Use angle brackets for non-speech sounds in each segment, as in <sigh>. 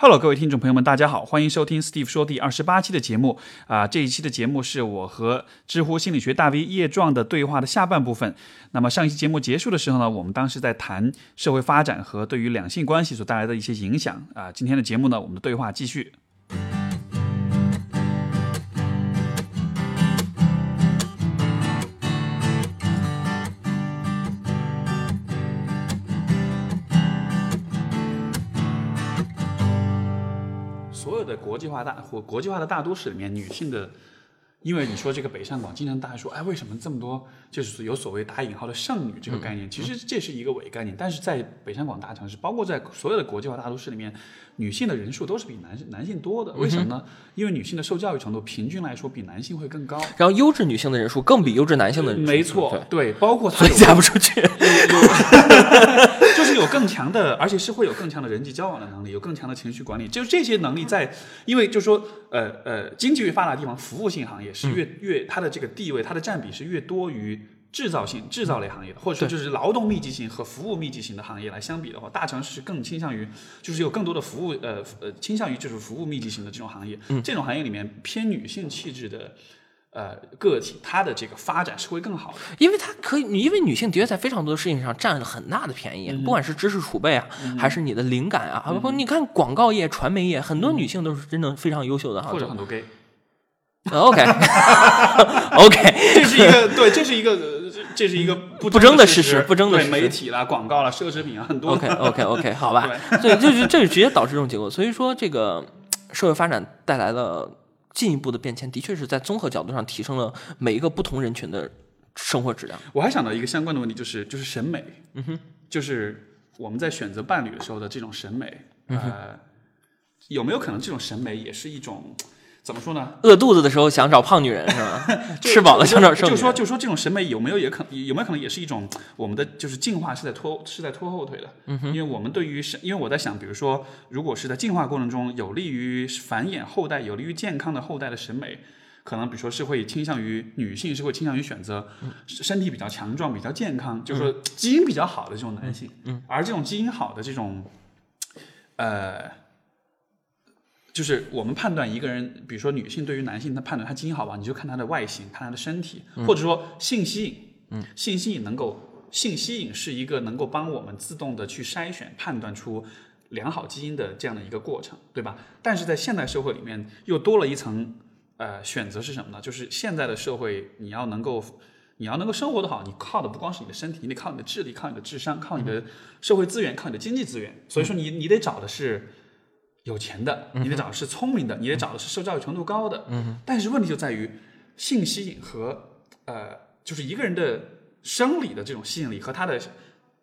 Hello，各位听众朋友们，大家好，欢迎收听 Steve 说第二十八期的节目啊、这一期的节目是我和知乎心理学大 V 叶壮的对话的下半部分。那么上一期节目结束的时候呢，我们当时在谈社会发展和对于两性关系所带来的一些影响啊、今天的节目呢，我们的对话继续。化大或国际化的大都市里面，女性的，因为你说这个北上广，经常大家说，哎，为什么这么多就是有所谓打引号的剩女这个概念？其实这是一个伪概念，但是在北上广大城市，包括在所有的国际化大都市里面，女性的人数都是比男男性多的。为什么呢？因为女性的受教育程度平均来说比男性会更高。然后优质女性的人数更比优质男性的人数没错，对，对，包括她所以嫁不出去。<laughs> 就是有更强的，而且是会有更强的人际交往的能力，有更强的情绪管理。就这些能力在，因为就说，呃呃，经济越发达的地方，服务性行业是越、越它的这个地位，它的占比是越多于制造性制造类行业的，或者说就是劳动密集型和服务密集型的行业来相比的话，大城市更倾向于就是有更多的服务，呃呃，倾向于就是服务密集型的这种行业。嗯这种行业里面偏女性气质的。呃，个体它的这个发展是会更好的。因为它可以，因为女性的确在非常多的事情上占了很大的便宜，不管是知识储备啊，还是你的灵感啊，包括你看广告业、传媒业，很多女性都是真的非常优秀的哈。或者很多 gay，OK OK，<laughs> <laughs> 这是一个对，这是一个呃这这是一个不不争的事事实不争的对事实。媒体啦、广告啦、奢侈品啊，很多。OK OK OK，<laughs> 好吧，所以就是这就直接导致这种结果。所以说，这个社会发展带来了进一步的变迁，的确是在综合角度上提升了每一个不同人群的生活质量。我还想到一个相关的问题，就是就是审美，嗯哼，就是我们在选择伴侣的时候的这种审美，嗯呃，有没有可能这种审美也是一种怎么说呢？饿肚子的时候想找胖女人是吧？<laughs> 吃饱了想找瘦就。说就说这种审美有没有也可有没有可能也是一种我们的就是进化是在拖是在拖后腿的，嗯因为我们对于审，因为我在想，比如说如果是在进化过程中有利于繁衍后代、有利于健康的后代的审美。可能比如说是会倾向于女性是会倾向于选择身体比较强壮、比较健康，就是说基因比较好的这种男性，嗯，而这种基因好的这种，呃，就是我们判断一个人，比如说女性对于男性，她判断他基因好不好，你就看他的外形，看他的身体，或者说性吸引，嗯，性吸引能够性吸引是一个能够帮我们自动的去筛选、判断出良好基因的这样的一个过程，对吧？但是在现代社会里面，又多了一层呃选择是什么呢？就是现在的社会，你要能够。你要能够生活得好，你靠的不光是你的身体，你得靠你的智力，靠你的智商，靠你的社会资源，靠你的经济资源。所以说你，你得找的是有钱的，你得找的是聪明的，你得找的是受教育程度高的。嗯。但是问题就在于，性吸引和呃，就是一个人的生理的这种吸引力和他的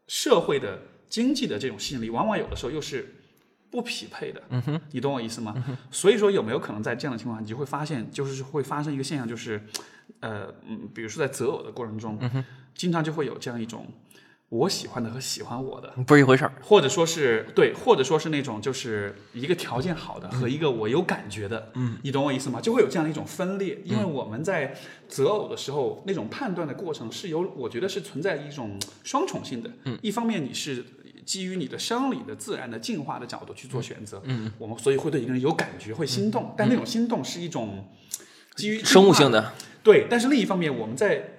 社会的经济的这种吸引力，往往有的时候又是不匹配的。嗯哼，你懂我意思吗？所以说，有没有可能在这样的情况下，你就会发现，就是会发生一个现象，就是，呃，嗯，比如说在择偶的过程中，经常就会有这样一种我喜欢的和喜欢我的，不是一回事儿。或者说是对，或者说是那种就是一个条件好的和一个我有感觉的，嗯，你懂我意思吗？就会有这样的一种分裂，因为我们在择偶的时候，那种判断的过程是有，我觉得是存在一种双重性的，嗯，一方面你是基于你的生理的自然的进化的角度去做选择，嗯，我们所以会对一个人有感觉，会心动，但那种心动是一种基于生物性的，对，但是另一方面，我们在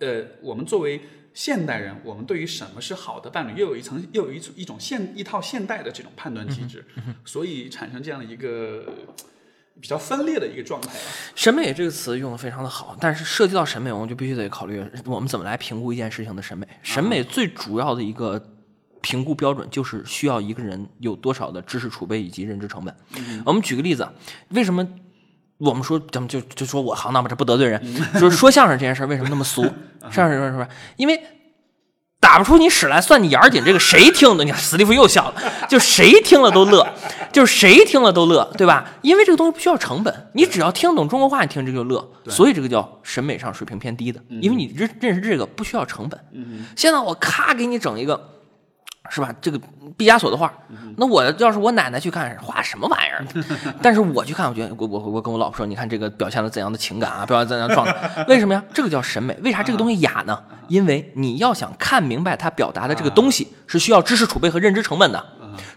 呃，我们作为现代人，我们对于什么是好的伴侣，又有一层，又有一种一种现一套现代的这种判断机制，所以产生这样的一个比较分裂的一个状态吧。审美这个词用的非常的好，但是涉及到审美，我们就必须得考虑我们怎么来评估一件事情的审美。审美最主要的一个评估标准就是需要一个人有多少的知识储备以及认知成本。我们举个例子，为什么我们说咱们就就说我行当吧，这不得罪人，就是说相声这件事儿为什么那么俗？相声说什么？因为打不出你屎来算你眼儿紧，这个谁听的？你看史蒂夫又笑了，就谁听了都乐，就是谁听了都乐，对吧？因为这个东西不需要成本，你只要听懂中国话，你听这个就乐，所以这个叫审美上水平偏低的，因为你认认识这个不需要成本。现在我咔给你整一个。是吧？这个毕加索的画，那我要是我奶奶去看，画什么玩意儿？<laughs> 但是我去看，我觉得我我我跟我老婆说，你看这个表现了怎样的情感啊，表现怎样的状态？<laughs> 为什么呀？这个叫审美。为啥这个东西雅呢？因为你要想看明白他表达的这个东西，是需要知识储备和认知成本的。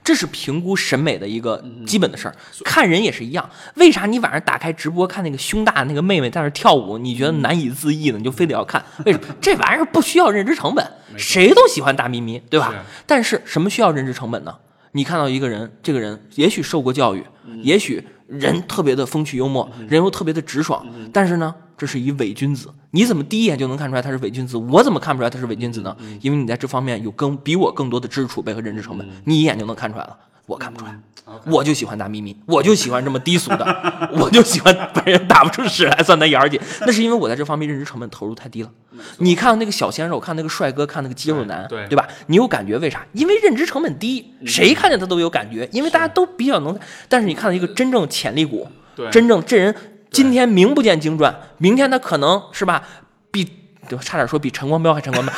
这是评估审美的一个基本的事儿。看人也是一样，为啥你晚上打开直播看那个胸大那个妹妹在那跳舞，你觉得难以自抑呢？你就非得要看？<laughs> 为什么？这玩意儿不需要认知成本，谁都喜欢大咪咪，对吧？但是什么需要认知成本呢？你看到一个人，这个人也许受过教育，也许人特别的风趣幽默，人又特别的直爽，但是呢，这是一伪君子。你怎么第一眼就能看出来他是伪君子？我怎么看不出来他是伪君子呢？因为你在这方面有更比我更多的知识储备和认知成本，你一眼就能看出来了。我看不出来，我就喜欢大咪咪，我就喜欢这么低俗的，<laughs> 我就喜欢被人打不出屎来算他眼儿姐。那是因为我在这方面认知成本投入太低了。你看那个小鲜肉，看那个帅哥，看那个肌肉男，对对吧？你有感觉，为啥？因为认知成本低，谁看见他都有感觉，因为大家都比较能。但是你看到一个真正潜力股，真正这人今天名不见经传，明天他可能是吧？比对吧？差点说比陈光标还陈光标，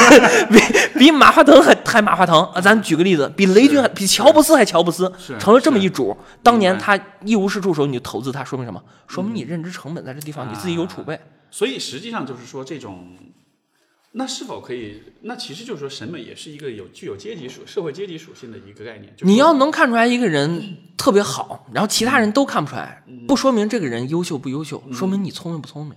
<laughs> 比比马化腾还还马化腾啊！咱举个例子，比雷军还比乔布斯还乔布斯，成了这么一主。当年他一无是处时候，你就投资他，说明什么？说明你认知成本在这地方你自己有储备。所以实际上就是说，这种那是否可以？那其实就是说，审美也是一个有具有阶级属社会阶级属性的一个概念。你要能看出来一个人特别好，然后其他人都看不出来，不说明这个人优秀不优秀，说明你聪明不聪明。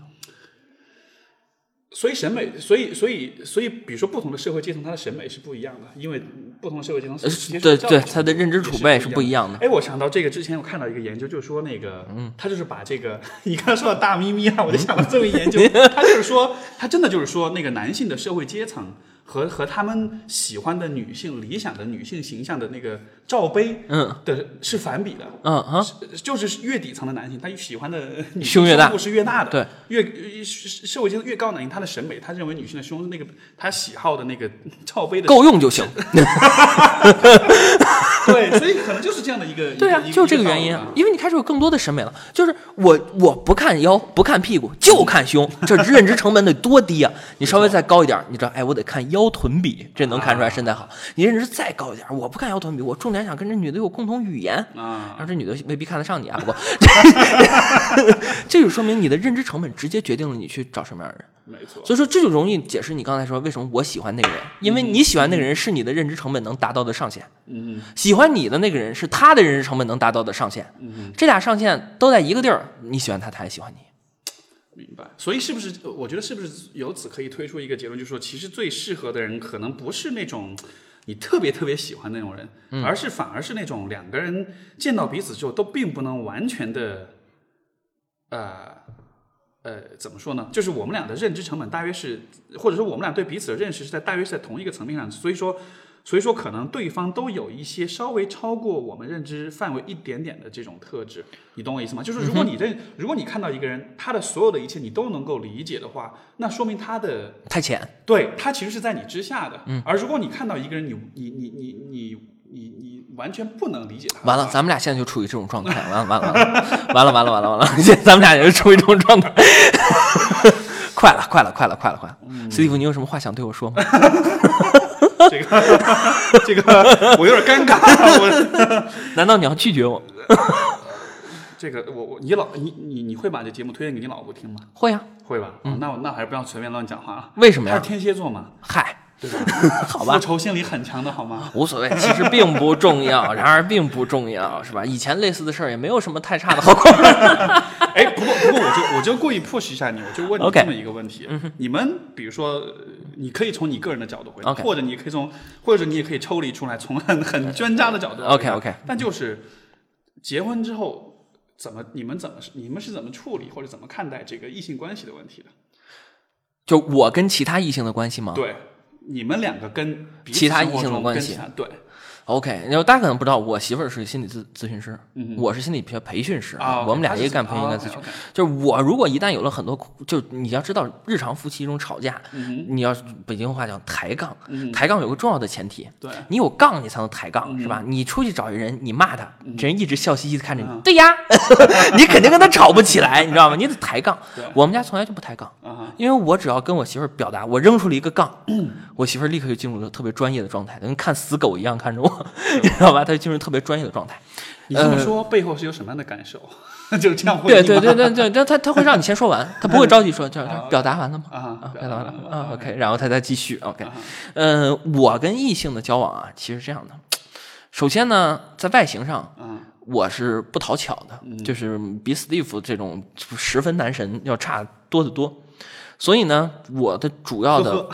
所以审美，所以所以所以，比如说不同的社会阶层，他的审美是不一样的，因为不同的社会阶层对对，他的认知储备是不一样的。哎，我想到这个之前我看到一个研究，就是说那个，嗯，他就是把这个 <laughs> 你刚才说的大咪咪啊，我就想到这么一研究，<laughs> 他就是说，他真的就是说那个男性的社会阶层。和和他们喜欢的女性理想的女性形象的那个罩杯，嗯，的是反比的，嗯啊，就是越底层的男性，他喜欢的胸越大是越大的，对，越社会阶层越高男性，他的审美，他认为女性的胸那个他喜好的那个罩杯的够用就行。<laughs> 对，所以可能就是这样的一个，<laughs> 对啊，就是这个原因，因为你开始有更多的审美了。就是我我不看腰，不看屁股，就看胸，这认知成本得多低啊！你稍微再高一点，你知道，哎，我得看腰臀比，这能看出来身材好。你认知再高一点，我不看腰臀比，我重点想跟这女的有共同语言啊。然后这女的未必看得上你啊，不过，<laughs> 这就说明你的认知成本直接决定了你去找什么样的人。没错，所以说这就容易解释你刚才说为什么我喜欢那个人，因为你喜欢那个人是你的认知成本能达到的上限。嗯，喜欢你的那个人是他的认知成本能达到的上限。嗯，这俩上限都在一个地儿，你喜欢他，他也喜欢你。明白。所以是不是？我觉得是不是由此可以推出一个结论，就是说，其实最适合的人可能不是那种你特别特别喜欢那种人，而是反而是那种两个人见到彼此之后都并不能完全的，呃。呃，怎么说呢？就是我们俩的认知成本大约是，或者说我们俩对彼此的认识是在大约是在同一个层面上，所以说，所以说可能对方都有一些稍微超过我们认知范围一点点的这种特质，你懂我意思吗？就是如果你认，如果你看到一个人，他的所有的一切你都能够理解的话，那说明他的太浅，对他其实是在你之下的。嗯，而如果你看到一个人，你你你你你你你完全不能理解他，完了，咱们俩现在就处于这种状态，完了完了完了完了完了完了，<laughs> 现在咱们俩也是处于这种状态，快了快了快了快了快了，斯蒂夫，你有什么话想对我说吗？<laughs> <laughs> 这个这个我有点尴尬，我 <laughs> 难道你要拒绝我？<laughs> 这个我我你老你你你会把这节目推荐给你老婆听吗？会啊，会吧？那我那还是不要随便乱讲话啊。为什么呀？他是天蝎座嘛？嗨。对吧？<laughs> 好吧，复仇心理很强的好吗？无所谓，其实并不重要。然而并不重要，是吧？以前类似的事儿也没有什么太差的后果。<laughs> 哎，不过不过，我就我就故意 push 一下你，我就问你这么一个问题：你们比如说，你可以从你个人的角度回答，或者你可以从，或者你也可以抽离出来，从很很专家的角度。OK OK。但就是结婚之后怎么，你们怎么你们是怎么处理或者怎么看待这个异性关系的问题的？就我跟其他异性的关系吗？对。你们两个跟其他异性的关系，对，OK，然后大家可能不知道，我媳妇儿是心理咨咨询师，我是心理学培训师，我们俩一个干培训，一个咨询。就是我如果一旦有了很多，就你要知道，日常夫妻中吵架，你要北京话讲抬杠，抬杠有个重要的前提，对你有杠你才能抬杠，是吧？你出去找一人，你骂他，这人一直笑嘻嘻的看着你，对呀，<laughs> 你肯定跟他吵不起来，你知道吗？你得抬杠。我们家从来就不抬杠，因为我只要跟我媳妇儿表达，我扔出了一个杠。我媳妇儿立刻就进入了特别专业的状态，跟看死狗一样看着我，你知道吧？他就进入特别专业的状态。你这么说背后是有什么样的感受？<laughs> 就是这样对对对对对，<laughs> 但他他会让你先说完，他不会着急说，就是表达完了吗？啊，表达完了啊，OK，然后他再继续 OK。嗯，我跟异性的交往啊，其实这样的，首先呢，在外形上，嗯，我是不讨巧的，就是比 Steve 这种十分男神要差多得多。所以呢，我的主要的，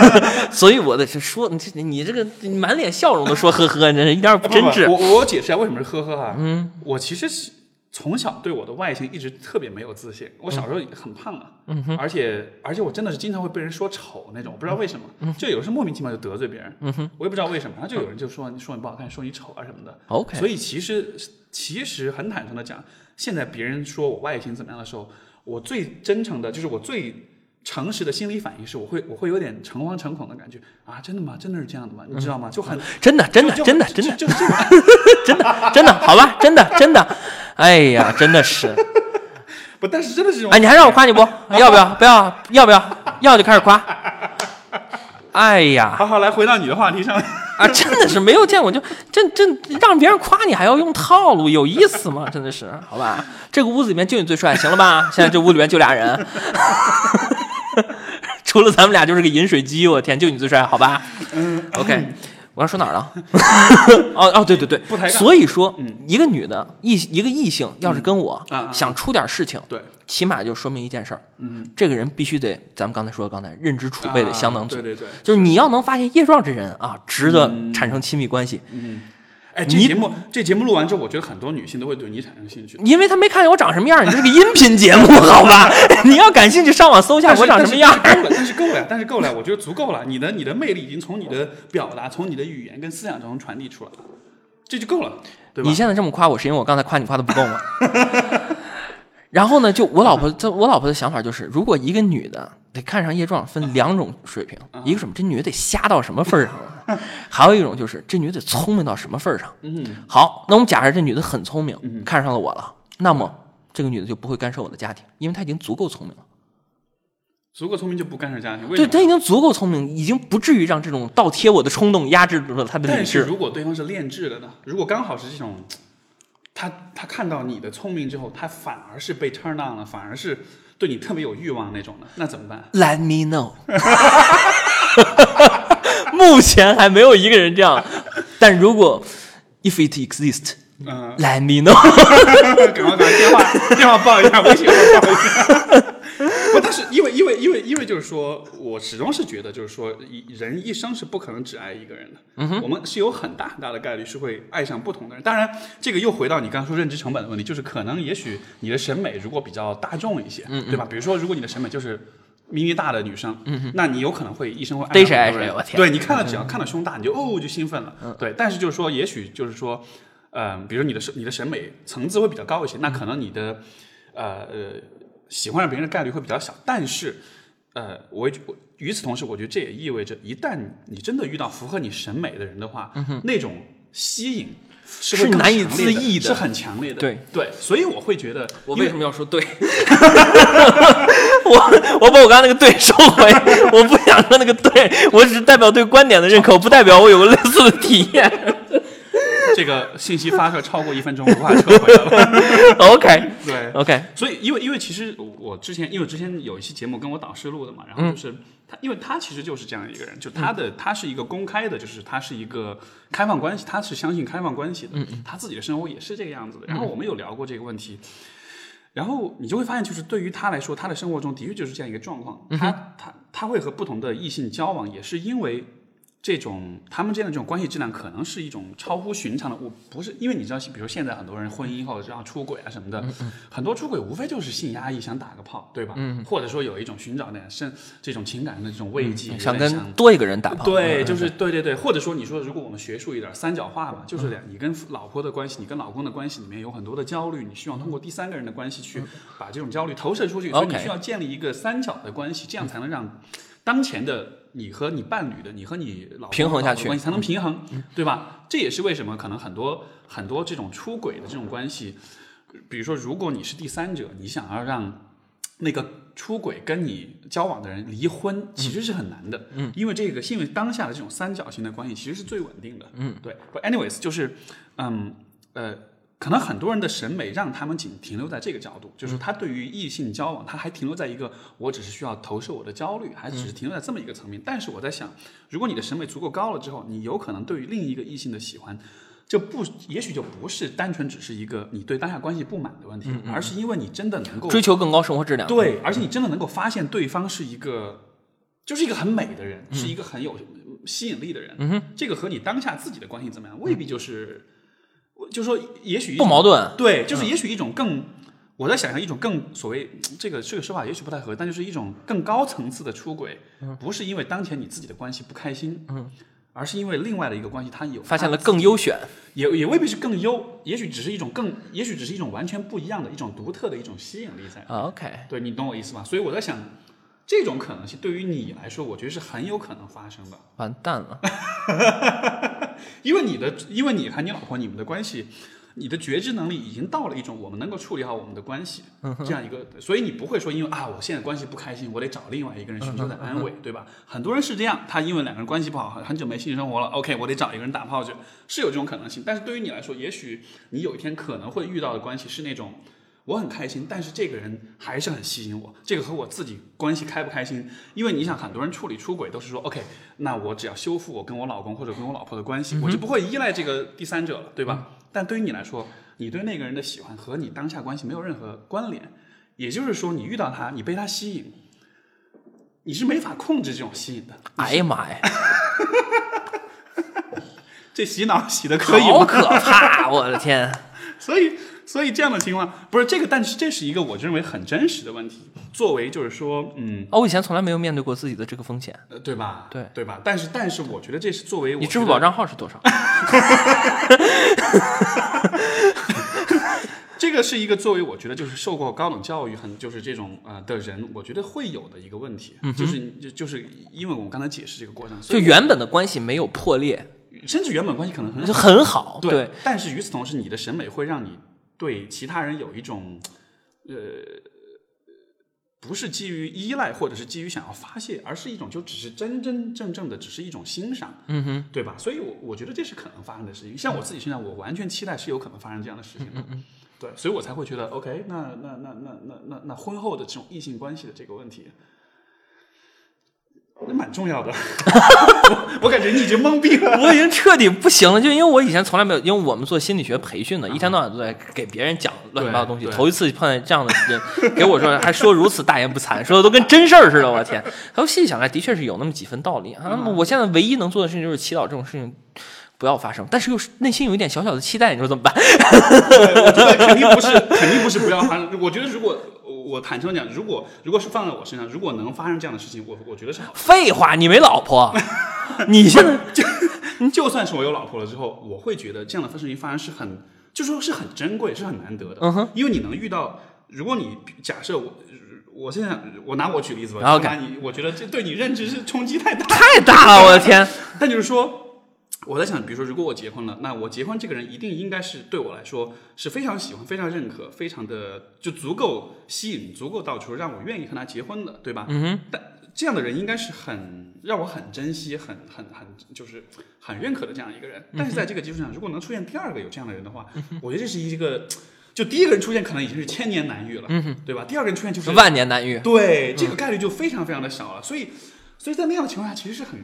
<laughs> 所以我的是说，你这你这个你满脸笑容的说呵呵，你这一点儿不真挚。我我解释一下为什么是呵呵哈。嗯，我其实是从小对我的外形一直特别没有自信。我小时候很胖啊，嗯而且而且我真的是经常会被人说丑那种，我不知道为什么，就有时候莫名其妙就得罪别人。嗯哼，我也不知道为什么，然后就有人就说你说你不好看，说你丑啊什么的。OK，所以其实其实很坦诚的讲，现在别人说我外形怎么样的时候，我最真诚的就是我最诚实的心理反应是，我会我会有点诚惶诚恐的感觉啊，真的吗？真的是这样的吗？你知道吗？就很真的，真的，真的，真的，就就这个。<laughs> 真的，真的，好吧，真的，真的，哎呀，真的是，<laughs> 不，但是真的是哎，你还让我夸你不？<laughs> 要不要？不要？要不要？要就开始夸。哎呀，好好来回到你的话题上，啊，真的是没有见过，就这这让别人夸你还要用套路，有意思吗？真的是，好吧，这个屋子里面就你最帅，行了吧？现在这屋里面就俩人，除了咱们俩就是个饮水机，我天，就你最帅，好吧？OK，我要说哪儿了？<laughs> 哦哦，对对对。不抬，杠。所以说，一个女的异一个异性要是跟我想出点事情，对，起码就说明一件事儿，嗯，这个人必须得，咱们刚才说的，刚才认知储备得相当足。啊，对对对，就是你要能发现叶壮这人啊，值得产生亲密关系，嗯，哎，这你节目这节目录完之后，我觉得很多女性都会对你产生兴趣。因为他没看见我长什么样，你这是个音频节目，好吧？<laughs> 你要感兴趣，上网搜一下我长什么样。但是够了，但是够了，但是够了，我觉得足够了。你的你的魅力已经从你的表达、从你的语言跟思想中传递出来了，这就够了，对吧？你现在这么夸我，是因为我刚才夸你夸的不够吗？<laughs> 然后呢，就我老婆，这我老婆的想法就是，如果一个女的得看上叶壮，分两种水平，一个什么，这女的得瞎到什么份儿上了，<laughs> 还有一种就是这女的得聪明到什么份儿上。嗯，好，那我们假设这女的很聪明，看上了我了，那么这个女的就不会干涉我的家庭，因为她已经足够聪明了。足够聪明就不干涉家庭，为对？她已经足够聪明，已经不至于让这种倒贴我的冲动压制住了她的理但是智。如果对方是炼制的呢？如果刚好是这种，他他看到你的聪明之后，他反而是被 turn on 了，反而是对你特别有欲望那种的，那怎么办？Let me know。<laughs> 目前还没有一个人这样，但如果 if it exists，嗯、let me know。赶快打电话电话报一下，微信号报一下。不，但是因为因为因为因为就是说，我始终是觉得，就是说，一人一生是不可能只爱一个人的。嗯我们是有很大很大的概率是会爱上不同的人。当然，这个又回到你刚刚说认知成本的问题，就是可能也许你的审美如果比较大众一些，嗯对吧？比如说，如果你的审美就是。咪咪大的女生，那你有可能会一生会爱上很多人谁我天对你看了，只要看到胸大，你就哦就兴奋了。对，但是就是说，也许就是说，呃，比如你的审你的审美层次会比较高一些，那可能你的呃呃喜欢上别人的概率会比较小。但是，呃，我我与此同时，我觉得这也意味着，一旦你真的遇到符合你审美的人的话，那种吸引是是难以自抑的是很强烈的。对对，所以我会觉得，我为什么要说对？<laughs> 我我把我刚刚那个对收回，我不想说那个对，我只是代表对观点的认可，不代表我有个类似的体验。这个信息发射超过一分钟无法撤回了。<laughs> OK 对 OK，所以，因为因为其实我之前，因为之前有一期节目跟我导师录的嘛，然后就是他，因为他其实就是这样一个人，就他的他是一个公开的，就是他是一个开放关系，他是相信开放关系的，他自己的生活也是这个样子的。然后我们有聊过这个问题，然后你就会发现，就是对于他来说，他的生活中的确就是这样一个状况，他他他会和不同的异性交往，也是因为。这种他们之间的这种关系质量，可能是一种超乎寻常的。我不是因为你知道，比如现在很多人婚姻后然后出轨啊什么的，很多出轨无非就是性压抑，想打个炮，对吧？嗯，或者说有一种寻找点甚这种情感的这种慰藉，有想跟多一个人打炮。对，嗯就是对对对，或者说你说，如果我们学术一点，三角化嘛，就是两，你跟老婆的关系，你跟老公的关系里面有很多的焦虑，你希望通过第三个人的关系去把这种焦虑投射出去，所以你需要建立一个三角的关系，这样才能让当前的你和你伴侣的，你和你老公平衡下去关系才能平衡，对吧？这也是为什么可能很多很多这种出轨的这种关系，比如说，如果你是第三者，你想要让那个出轨跟你交往的人离婚，其实是很难的。嗯，因为这个，因为当下的这种三角形的关系其实是最稳定的。嗯，对。But anyways，就是，嗯，呃，可能很多人的审美让他们仅停留在这个角度，就是他对于异性交往，他还停留在一个我只是需要投射我的焦虑，还只是停留在这么一个层面。但是我在想，如果你的审美足够高了之后，你有可能对于另一个异性的喜欢。就不，也许就不是单纯只是一个你对当下关系不满的问题，而是因为你真的能够追求更高生活质量。对，而且你真的能够发现对方是一个，就是一个很美的人，是一个很有吸引力的人。嗯哼，这个和你当下自己的关系怎么样，未必就是，我就是说也许不矛盾。对，就是也许一种更，我在想象一种更所谓这个这个说法也许不太合，但就是一种更高层次的出轨，不是因为当前你自己的关系不开心，嗯，而是因为另外的一个关系他有发现了更优选，也也未必是更优，也许只是一种更，也许只是一种完全不一样的一种独特的一种吸引力在。啊 OK，对你懂我意思吧？所以我在想，这种可能性对于你来说，我觉得是很有可能发生的，完蛋了。<laughs> 因为你的，因为你和你老婆你们的关系，你的觉知能力已经到了一种我们能够处理好我们的关系这样一个，所以你不会说因为啊我现在关系不开心，我得找另外一个人寻求的安慰，对吧？很多人是这样，他因为两个人关系不好，很很久没性生活了，OK，我得找一个人打炮去，是有这种可能性。但是对于你来说，也许你有一天可能会遇到的关系是那种。我很开心，但是这个人还是很吸引我。这个和我自己关系开不开心，因为你想，很多人处理出轨都是说，OK，那我只要修复我跟我老公或者跟我老婆的关系，我就不会依赖这个第三者了，对吧？但对于你来说，你对那个人的喜欢和你当下关系没有任何关联，也就是说，你遇到他，你被他吸引，你是没法控制这种吸引的。哎呀妈呀，<laughs> 这洗脑洗的可以吗？好可怕！我的天，<laughs> 所以，所以这样的情况不是这个，但是这是一个我认为很真实的问题。作为就是说，嗯，哦，我以前从来没有面对过自己的这个风险。呃，对吧？对对吧？但是，但是我觉得这是作为我你支付宝账号是多少？<laughs> 这个是一个作为我觉得就是受过高等教育很就是这种呃的人，我觉得会有的一个问题，就是就就是因为我们刚才解释这个过程，所以就原本的关系没有破裂，甚至原本关系可能很很好。对，对，但是与此同时，你的审美会让你对其他人有一种呃。不是基于依赖，或者是基于想要发泄，而是一种就只是真真正正的，只是一种欣赏，嗯哼，对吧？所以我，我觉得这是可能发生的事情。像我自己身上，我完全期待是有可能发生这样的事情的。对，所以我才会觉得，OK，那那那那那那那婚后的这种异性关系的这个问题，那蛮重要的。我 <laughs> 我感觉你已经懵逼了。我已经彻底不行了，就因为我以前从来没有，因为我们做心理学培训的，一天到晚都在给别人讲乱七八糟东西。头一次碰见这样的人，给我说还说如此大言不惭，说的都跟真事儿似的。我的天！然后细细想来，的确是有那么几分道理啊。那么我现在唯一能做的事情就是祈祷这种事情不要发生，但是又是内心有一点小小的期待，你说怎么办？<laughs> 我觉得肯定不是，肯定不是不要发生。我觉得如果我坦诚讲，如果如果是放在我身上，如果能发生这样的事情，我我觉得是好。废话，你没老婆，<laughs> 你现在就就算是我有老婆了之后，我会觉得这样的事情发生是很，就说是很珍贵，是很难得的。嗯哼，因为你能遇到，如果你假设我，我现在我拿我举例子吧，然后就拿你，我觉得这对你认知是冲击太大。太大了，我的天！<laughs> 但就是说，我在想，比如说，如果我结婚了，那我结婚这个人一定应该是对我来说是非常喜欢、非常认可、非常的就足够吸引、足够到处让我愿意和他结婚的，对吧？嗯哼，但这样的人应该是很让我很珍惜、很很很就是很认可的这样一个人。但是在这个基础上，如果能出现第二个有这样的人的话，我觉得这是一个，就第一个人出现可能已经是千年难遇了，嗯对吧？第二个人出现就是万年难遇。对，这个概率就非常非常的小了。所以，所以在那样的情况下，其实是很，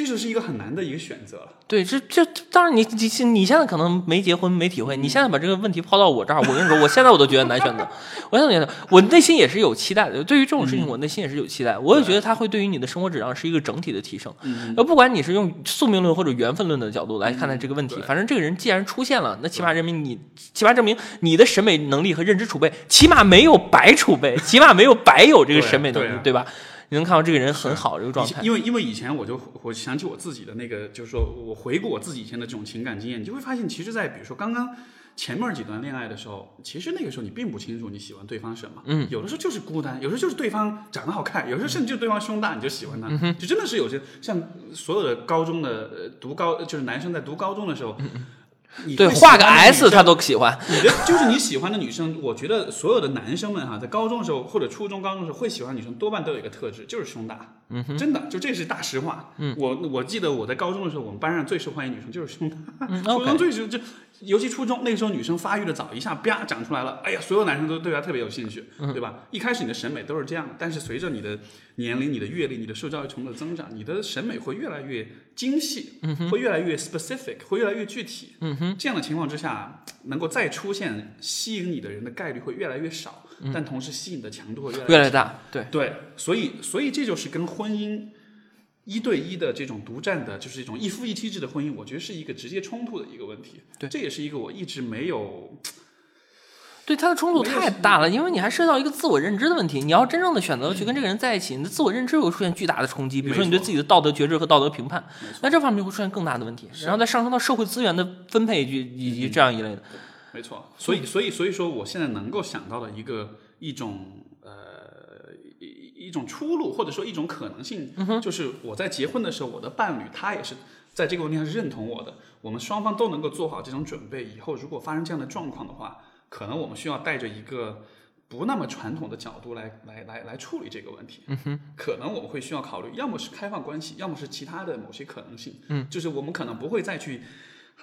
这就是一个很难的一个选择了。对，这这当然你你你现在可能没结婚没体会，你现在把这个问题抛到我这儿，我跟你说，我现在我都觉得难选择。<laughs> 我现在觉得我内心也是有期待的，对于这种事情，我内心也是有期待。我也觉得它会对于你的生活质量是一个整体的提升。呃，不管你是用宿命论或者缘分论的角度来看待这个问题，对反正这个人既然出现了，那起码证明你，起码证明你的审美能力和认知储备，起码没有白储备，起码没有白有这个审美能力对吧？你能看到这个人很好这个状态。因为因为以前我就我想起我自己的那个，就是说我回顾我自己以前的这种情感经验，你就会发现，其实，在比如说刚刚前面几段恋爱的时候，其实那个时候你并不清楚你喜欢对方什么，嗯，有的时候就是孤单，有的时候就是对方长得好看，有的时候甚至就对方胸大你就喜欢他，嗯就真的是有些像所有的高中的呃读高就是男生在读高中的时候，嗯对，画个 S 他都喜欢。你的就是你喜欢的女生，我觉得所有的男生们哈，在高中的时候或者初中、高中的时候会喜欢的女生，多半都有一个特质，就是胸大。嗯哼，真的，就这是大实话。嗯，我我记得我在高中的时候，我们班上最受欢迎女生就是胸大，嗯初中最是就尤其初中那个时候女生发育的早，一下啪长出来了，哎呀，所有男生都对她特别有兴趣，嗯对吧？一开始你的审美都是这样的，但是随着你的年龄、你的阅历、你的受教育程度的增长，你的审美会越来越精细，会越来越 specific，会越来越具体。嗯哼，这样的情况之下，能够再出现吸引你的人的概率会越来越少，但同时吸引的强度会越来强越大，对，对，所以所以这就是跟婚姻一对一的这种独占的，就是一种一夫一妻制的婚姻，我觉得是一个直接冲突的一个问题。对。这也是一个我一直没有 <tsk> 对它的冲突太大了，因为你还涉及到一个自我认知的问题。你要真正的选择去跟这个人在一起，你的自我认知会出现巨大的冲击，比如说你对自己的道德觉知和道德评判，那这方面就会出现更大的问题，然后再上升到社会资源的分配以及以及这样一类的。没错，所以所以所以说，我现在能够想到的一个一种呃一一种出路，或者说一种可能性，就是我在结婚的时候，我的伴侣他也是在这个问题上是认同我的，我们双方都能够做好这种准备，以后如果发生这样的状况的话，可能我们需要带着一个。不那么传统的角度来来来来处理这个问题，嗯哼，可能我们会需要考虑，要么是开放关系，要么是其他的某些可能性，嗯，就是我们可能不会再去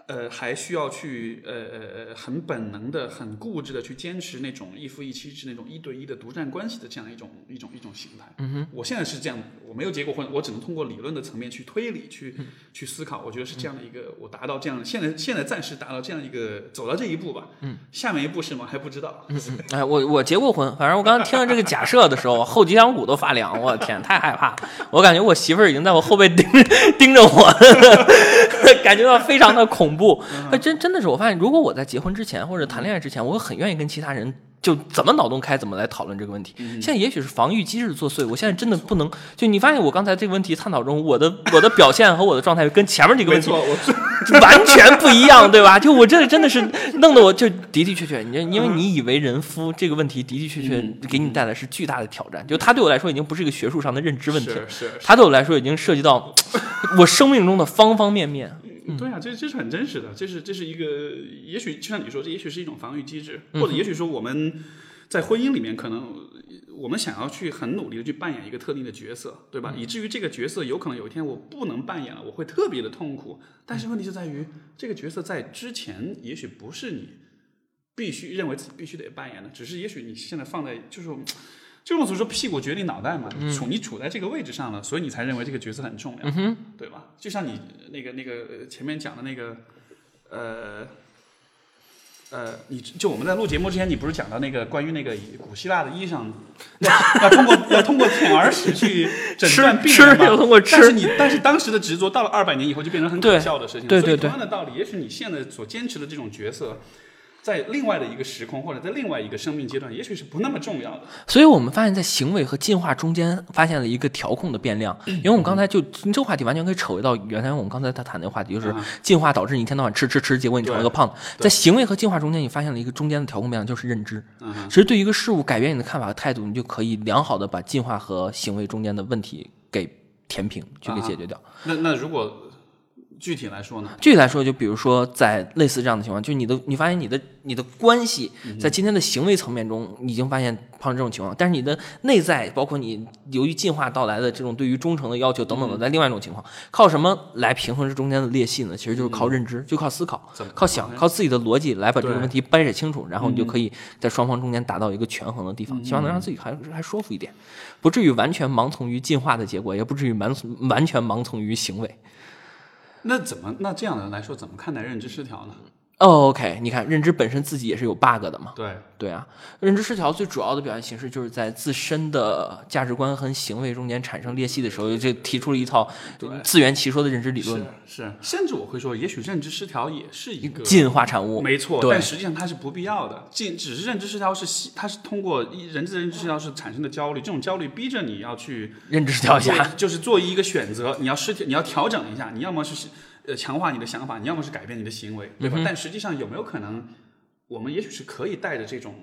呃，还需要去呃呃呃很本能的、很固执的去坚持那种一夫一妻制、那种一对一的独占关系的这样一种一种一种形态。嗯哼，我现在是这样，我没有结过婚，我只能通过理论的层面去推理、去、去思考。我觉得是这样的一个，我达到这样，现在现在暂时达到这样一个走到这一步吧。嗯，下面一步是吗？还不知道。<laughs> 哎，我我结过婚，反正我刚刚听了这个假设的时候，后脊梁骨都发凉，我的天，太害怕了。我感觉我媳妇儿已经在我后背盯盯着我，<laughs> 感觉到非常的恐怖。哎，真真的是，我发现如果我在结婚之前或者谈恋爱之前，我很愿意跟其他人。就怎么脑洞开怎么来讨论这个问题。现在也许是防御机制作祟，我现在真的不能。就你发现我刚才这个问题探讨中，我的我的表现和我的状态跟前面这个问题 <laughs> 完全不一样，对吧？就我这真的是弄得我就的的确确，你因为你以为人夫这个问题的的确确给你带来是巨大的挑战，就他对我来说已经不是一个学术上的认知问题了，是是它对我来说已经涉及到我生命中的方方面面。对啊，这这是很真实的，这是这是一个，也许就像你说，这也许是一种防御机制，或者也许说我们在婚姻里面，可能我们想要去很努力的去扮演一个特定的角色，对吧？以至于这个角色有可能有一天我不能扮演了，我会特别的痛苦。但是问题就在于，这个角色在之前也许不是你必须认为自己必须得扮演的，只是也许你现在放在就是。就我所说，屁股决定脑袋嘛，处你处在这个位置上了，所以你才认为这个角色很重要，对吧？就像你那个那个呃前面讲的那个，呃，呃，你就我们在录节目之前，你不是讲到那个关于那个古希腊的衣裳要 <laughs> 要通过要通过舔耳屎去诊断病嘛？但是你但是当时的执着到了二百年以后就变成很可笑的事情。所以同样的道理，也许你现在所坚持的这种角色。在另外的一个时空，或者在另外一个生命阶段，也许是不那么重要的。所以我们发现，在行为和进化中间发现了一个调控的变量，因为我们刚才就这个话题完全可以扯回到原来我们刚才他谈那个话题，就是进化导致你一天到晚吃吃吃，结果你成了个胖子。在行为和进化中间，你发现了一个中间的调控变量，就是认知。其实对一个事物改变你的看法和态度，你就可以良好的把进化和行为中间的问题给填平，去给解决掉。那那如果具体来说呢？具体来说，就比如说在类似这样的情况，就你的你发现你的你的关系在今天的行为层面中已经发现碰这种情况，但是你的内在，包括你由于进化到来的这种对于忠诚的要求等等的，在另外一种情况，靠什么来平衡这中间的裂隙呢？其实就是靠认知，就靠思考，靠想，靠自己的逻辑来把这个问题掰扯清楚，然后你就可以在双方中间达到一个权衡的地方，希望能让自己还还舒服一点，不至于完全盲从于进化的结果，也不至于完完全盲从于行为。那怎么那这样的人来说，怎么看待认知失调呢？哦，OK，你看认知本身自己也是有 bug 的嘛？对，对啊，认知失调最主要的表现形式就是在自身的价值观和行为中间产生裂隙的时候，就提出了一套自圆其说的认知理论是，是，甚至我会说，也许认知失调也是一个进化产物。没错，但实际上它是不必要的。进只是认知失调是，它是通过一人的认知失调是产生的焦虑，这种焦虑逼着你要去认知失调一下，就是做一个选择，你要失调，你要调整一下，你要么是呃强化你的想法，你要么是改变你的行为，对吧？但实际上有没有可能，我们也许是可以带着这种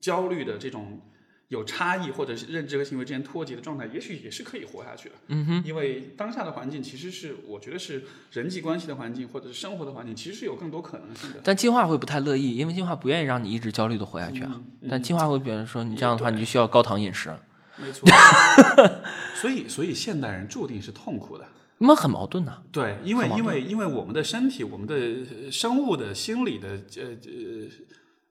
焦虑的这种有差异或者是认知和行为之间脱节的状态，也许也是可以活下去的。嗯哼，因为当下的环境其实是我觉得是人际关系的环境或者是生活的环境，其实是有更多可能性的。但进化会不太乐意，因为进化不愿意让你一直焦虑的活下去啊。但进化会表示说，你这样的话，你就需要高糖饮食。没错。<laughs> 所以，所以现代人注定是痛苦的。那么很矛盾呐、对，因为因为因为我们的身体、我们的呃生物的心理的呃呃，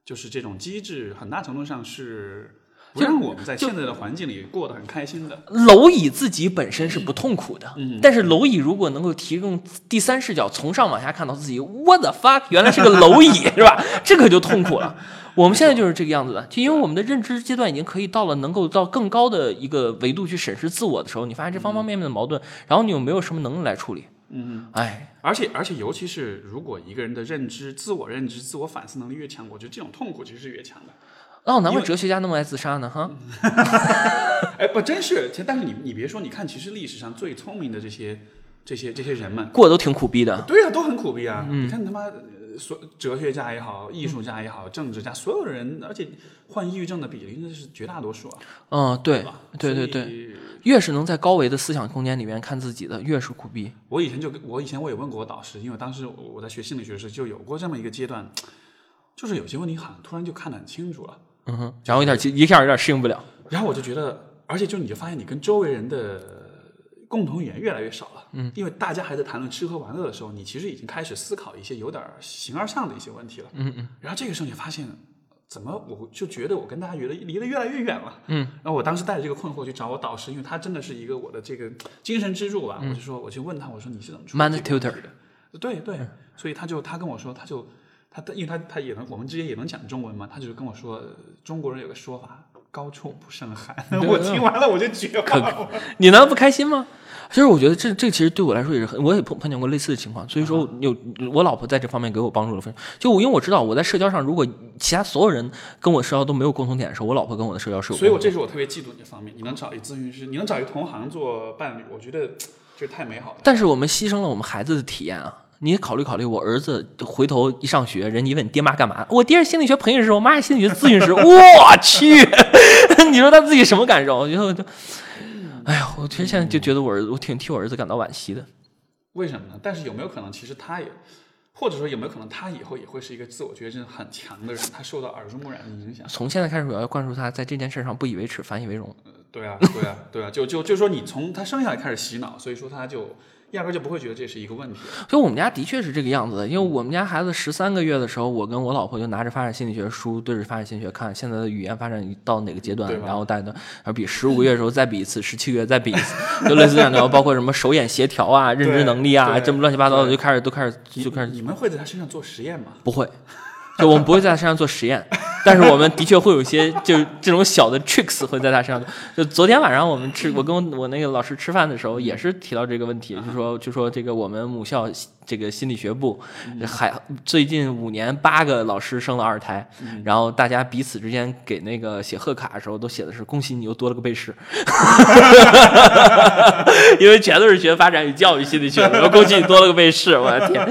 就是这种机制，很大程度上是不让我们在现在的环境里过得很开心的。蝼蚁自己本身是不痛苦的，嗯但是蝼蚁如果能够提供第三视角，从上往下看到自己，what the fuck，原来是个蝼蚁，<laughs> 是吧？这可就痛苦了。我们现在就是这个样子的，就因为我们的认知阶段已经可以到了能够到更高的一个维度去审视自我的时候，你发现这方方面面的矛盾，然后你又没有什么能力来处理，嗯，哎，而且而且，尤其是如果一个人的认知、自我认知、自我反思能力越强，我觉得这种痛苦其实是越强的。哦，难怪哲学家那么爱自杀呢，哈，<laughs> 哎，不，真是。其实但是你你别说，你看，其实历史上最聪明的这些这些这些人们，过得都挺苦逼的，对啊，都很苦逼啊！你看他妈，呃所哲学家也好，艺术家也好，政治家，所有人，而且患抑郁症的比例那是绝大多数啊，嗯，对？对对对，越是能在高维的思想空间里面看自己的，越是苦逼。我以前就我以前我也问过我导师，因为当时我在学心理学时就有过这么一个阶段，就是有些问题好像突然就看得很清楚了，嗯哼，然后有点一下有点适应不了。然后我就觉得，而且就你就发现你跟周围人的共同语言越来越少了，嗯，因为大家还在谈论吃喝玩乐的时候，你其实已经开始思考一些有点形而上的一些问题了，嗯嗯，然后这个时候你发现。怎么我就觉得我跟大家离得离得越来越远了？嗯，然后我当时带着这个困惑去找我导师，因为他真的是一个我的这个精神支柱吧。嗯我就说，我去问他，我说你是怎么处理 Man tutor 的？对对，所以他就他跟我说，他就他因为他他也能我们之间也能讲中文嘛，他就跟我说，中国人有个说法，高处不胜寒。我听完了我就绝望了。你难道不开心吗？其实我觉得这这其实对我来说也是很，我也碰碰见过类似的情况，所以说有我老婆在这方面给我帮助了非常。就我因为我知道我在社交上，如果其他所有人跟我社交都没有共同点的时候，我老婆跟我的社交是有。所以我这是我特别嫉妒你的方面，你能找一咨询师，你能找一同行做伴侣，我觉得这太美好了。但是我们牺牲了我们孩子的体验啊！你也考虑考虑，我儿子回头一上学，人一问爹妈干嘛？我爹是心理学培训师，我妈是心理学咨询师。<laughs> 我去，你说他自己什么感受？然后就，哎呀，我其实现在就觉得我儿子，我挺替我儿子感到惋惜的。为什么呢？但是有没有可能，其实他也，或者说有没有可能，他以后也会是一个自我觉知很强的人？他受到耳濡目染的影响。从现在开始，我要灌输他在这件事上不以为耻，反以为荣。对啊，对啊，对啊，就就就说你从他生下来开始洗脑，所以说他就压根就不会觉得这是一个问题。所以我们家的确是这个样子的，因为我们家孩子十三个月的时候，我跟我老婆就拿着发展心理学书对着发展心理学看，现在的语言发展到哪个阶段然后带的，然后比十五个月的时候再比一次，十七个月再比一次，就类似这样的，包括什么手眼协调啊、认知能力啊，这么乱七八糟的就开始都开始就开始你你们会在他身上做实验吗？不会，<laughs> 就我们不会在他身上做实验，但是我们的确会有一些就是这种小的 tricks 会在他身上做。就昨天晚上我们吃，我跟我那个老师吃饭的时候也是提到这个问题，就说就说这个我们母校这个心理学部还最近五年八个老师生了二胎，然后大家彼此之间给那个写贺卡的时候都写的是恭喜你又多了个背试，<laughs> 因为全都是学发展与教育心理学的，恭喜你多了个背试，我的天，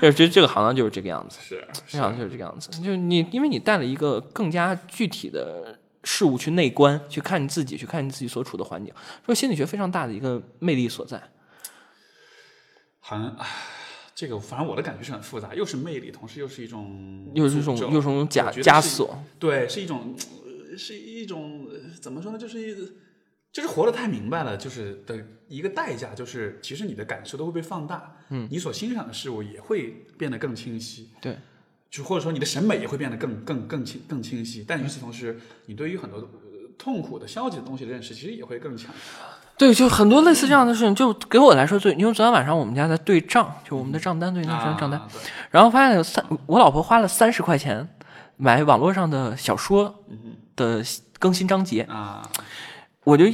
就是这这个行当就是这个样子。是，这好像就是这个样子，就是你，因为你带了一个更加具体的事物去内观，去看你自己，去看你自己所处的环境，说心理学非常大的一个魅力所在。好像唉这个反正我的感觉是很复杂，又是魅力，同时又是一种又是一种又是一种枷枷锁，对，是一种，呃是一种呃怎么说呢？就是一就是活得太明白了，就是的一个代价，就是其实你的感受都会被放大，嗯，你所欣赏的事物也会变得更清晰，对，就或者说你的审美也会变得更更更清更清晰。但与此同时，你对于很多呃痛苦的、消极的东西的认识，其实也会更强。对，就很多类似这样的事情，就给我来说最，因为昨天晚上我们家在对账，就我们的账单对那张账单，啊然后发现有三，我老婆花了三十块钱买网络上的小说的更新章节，啊，我就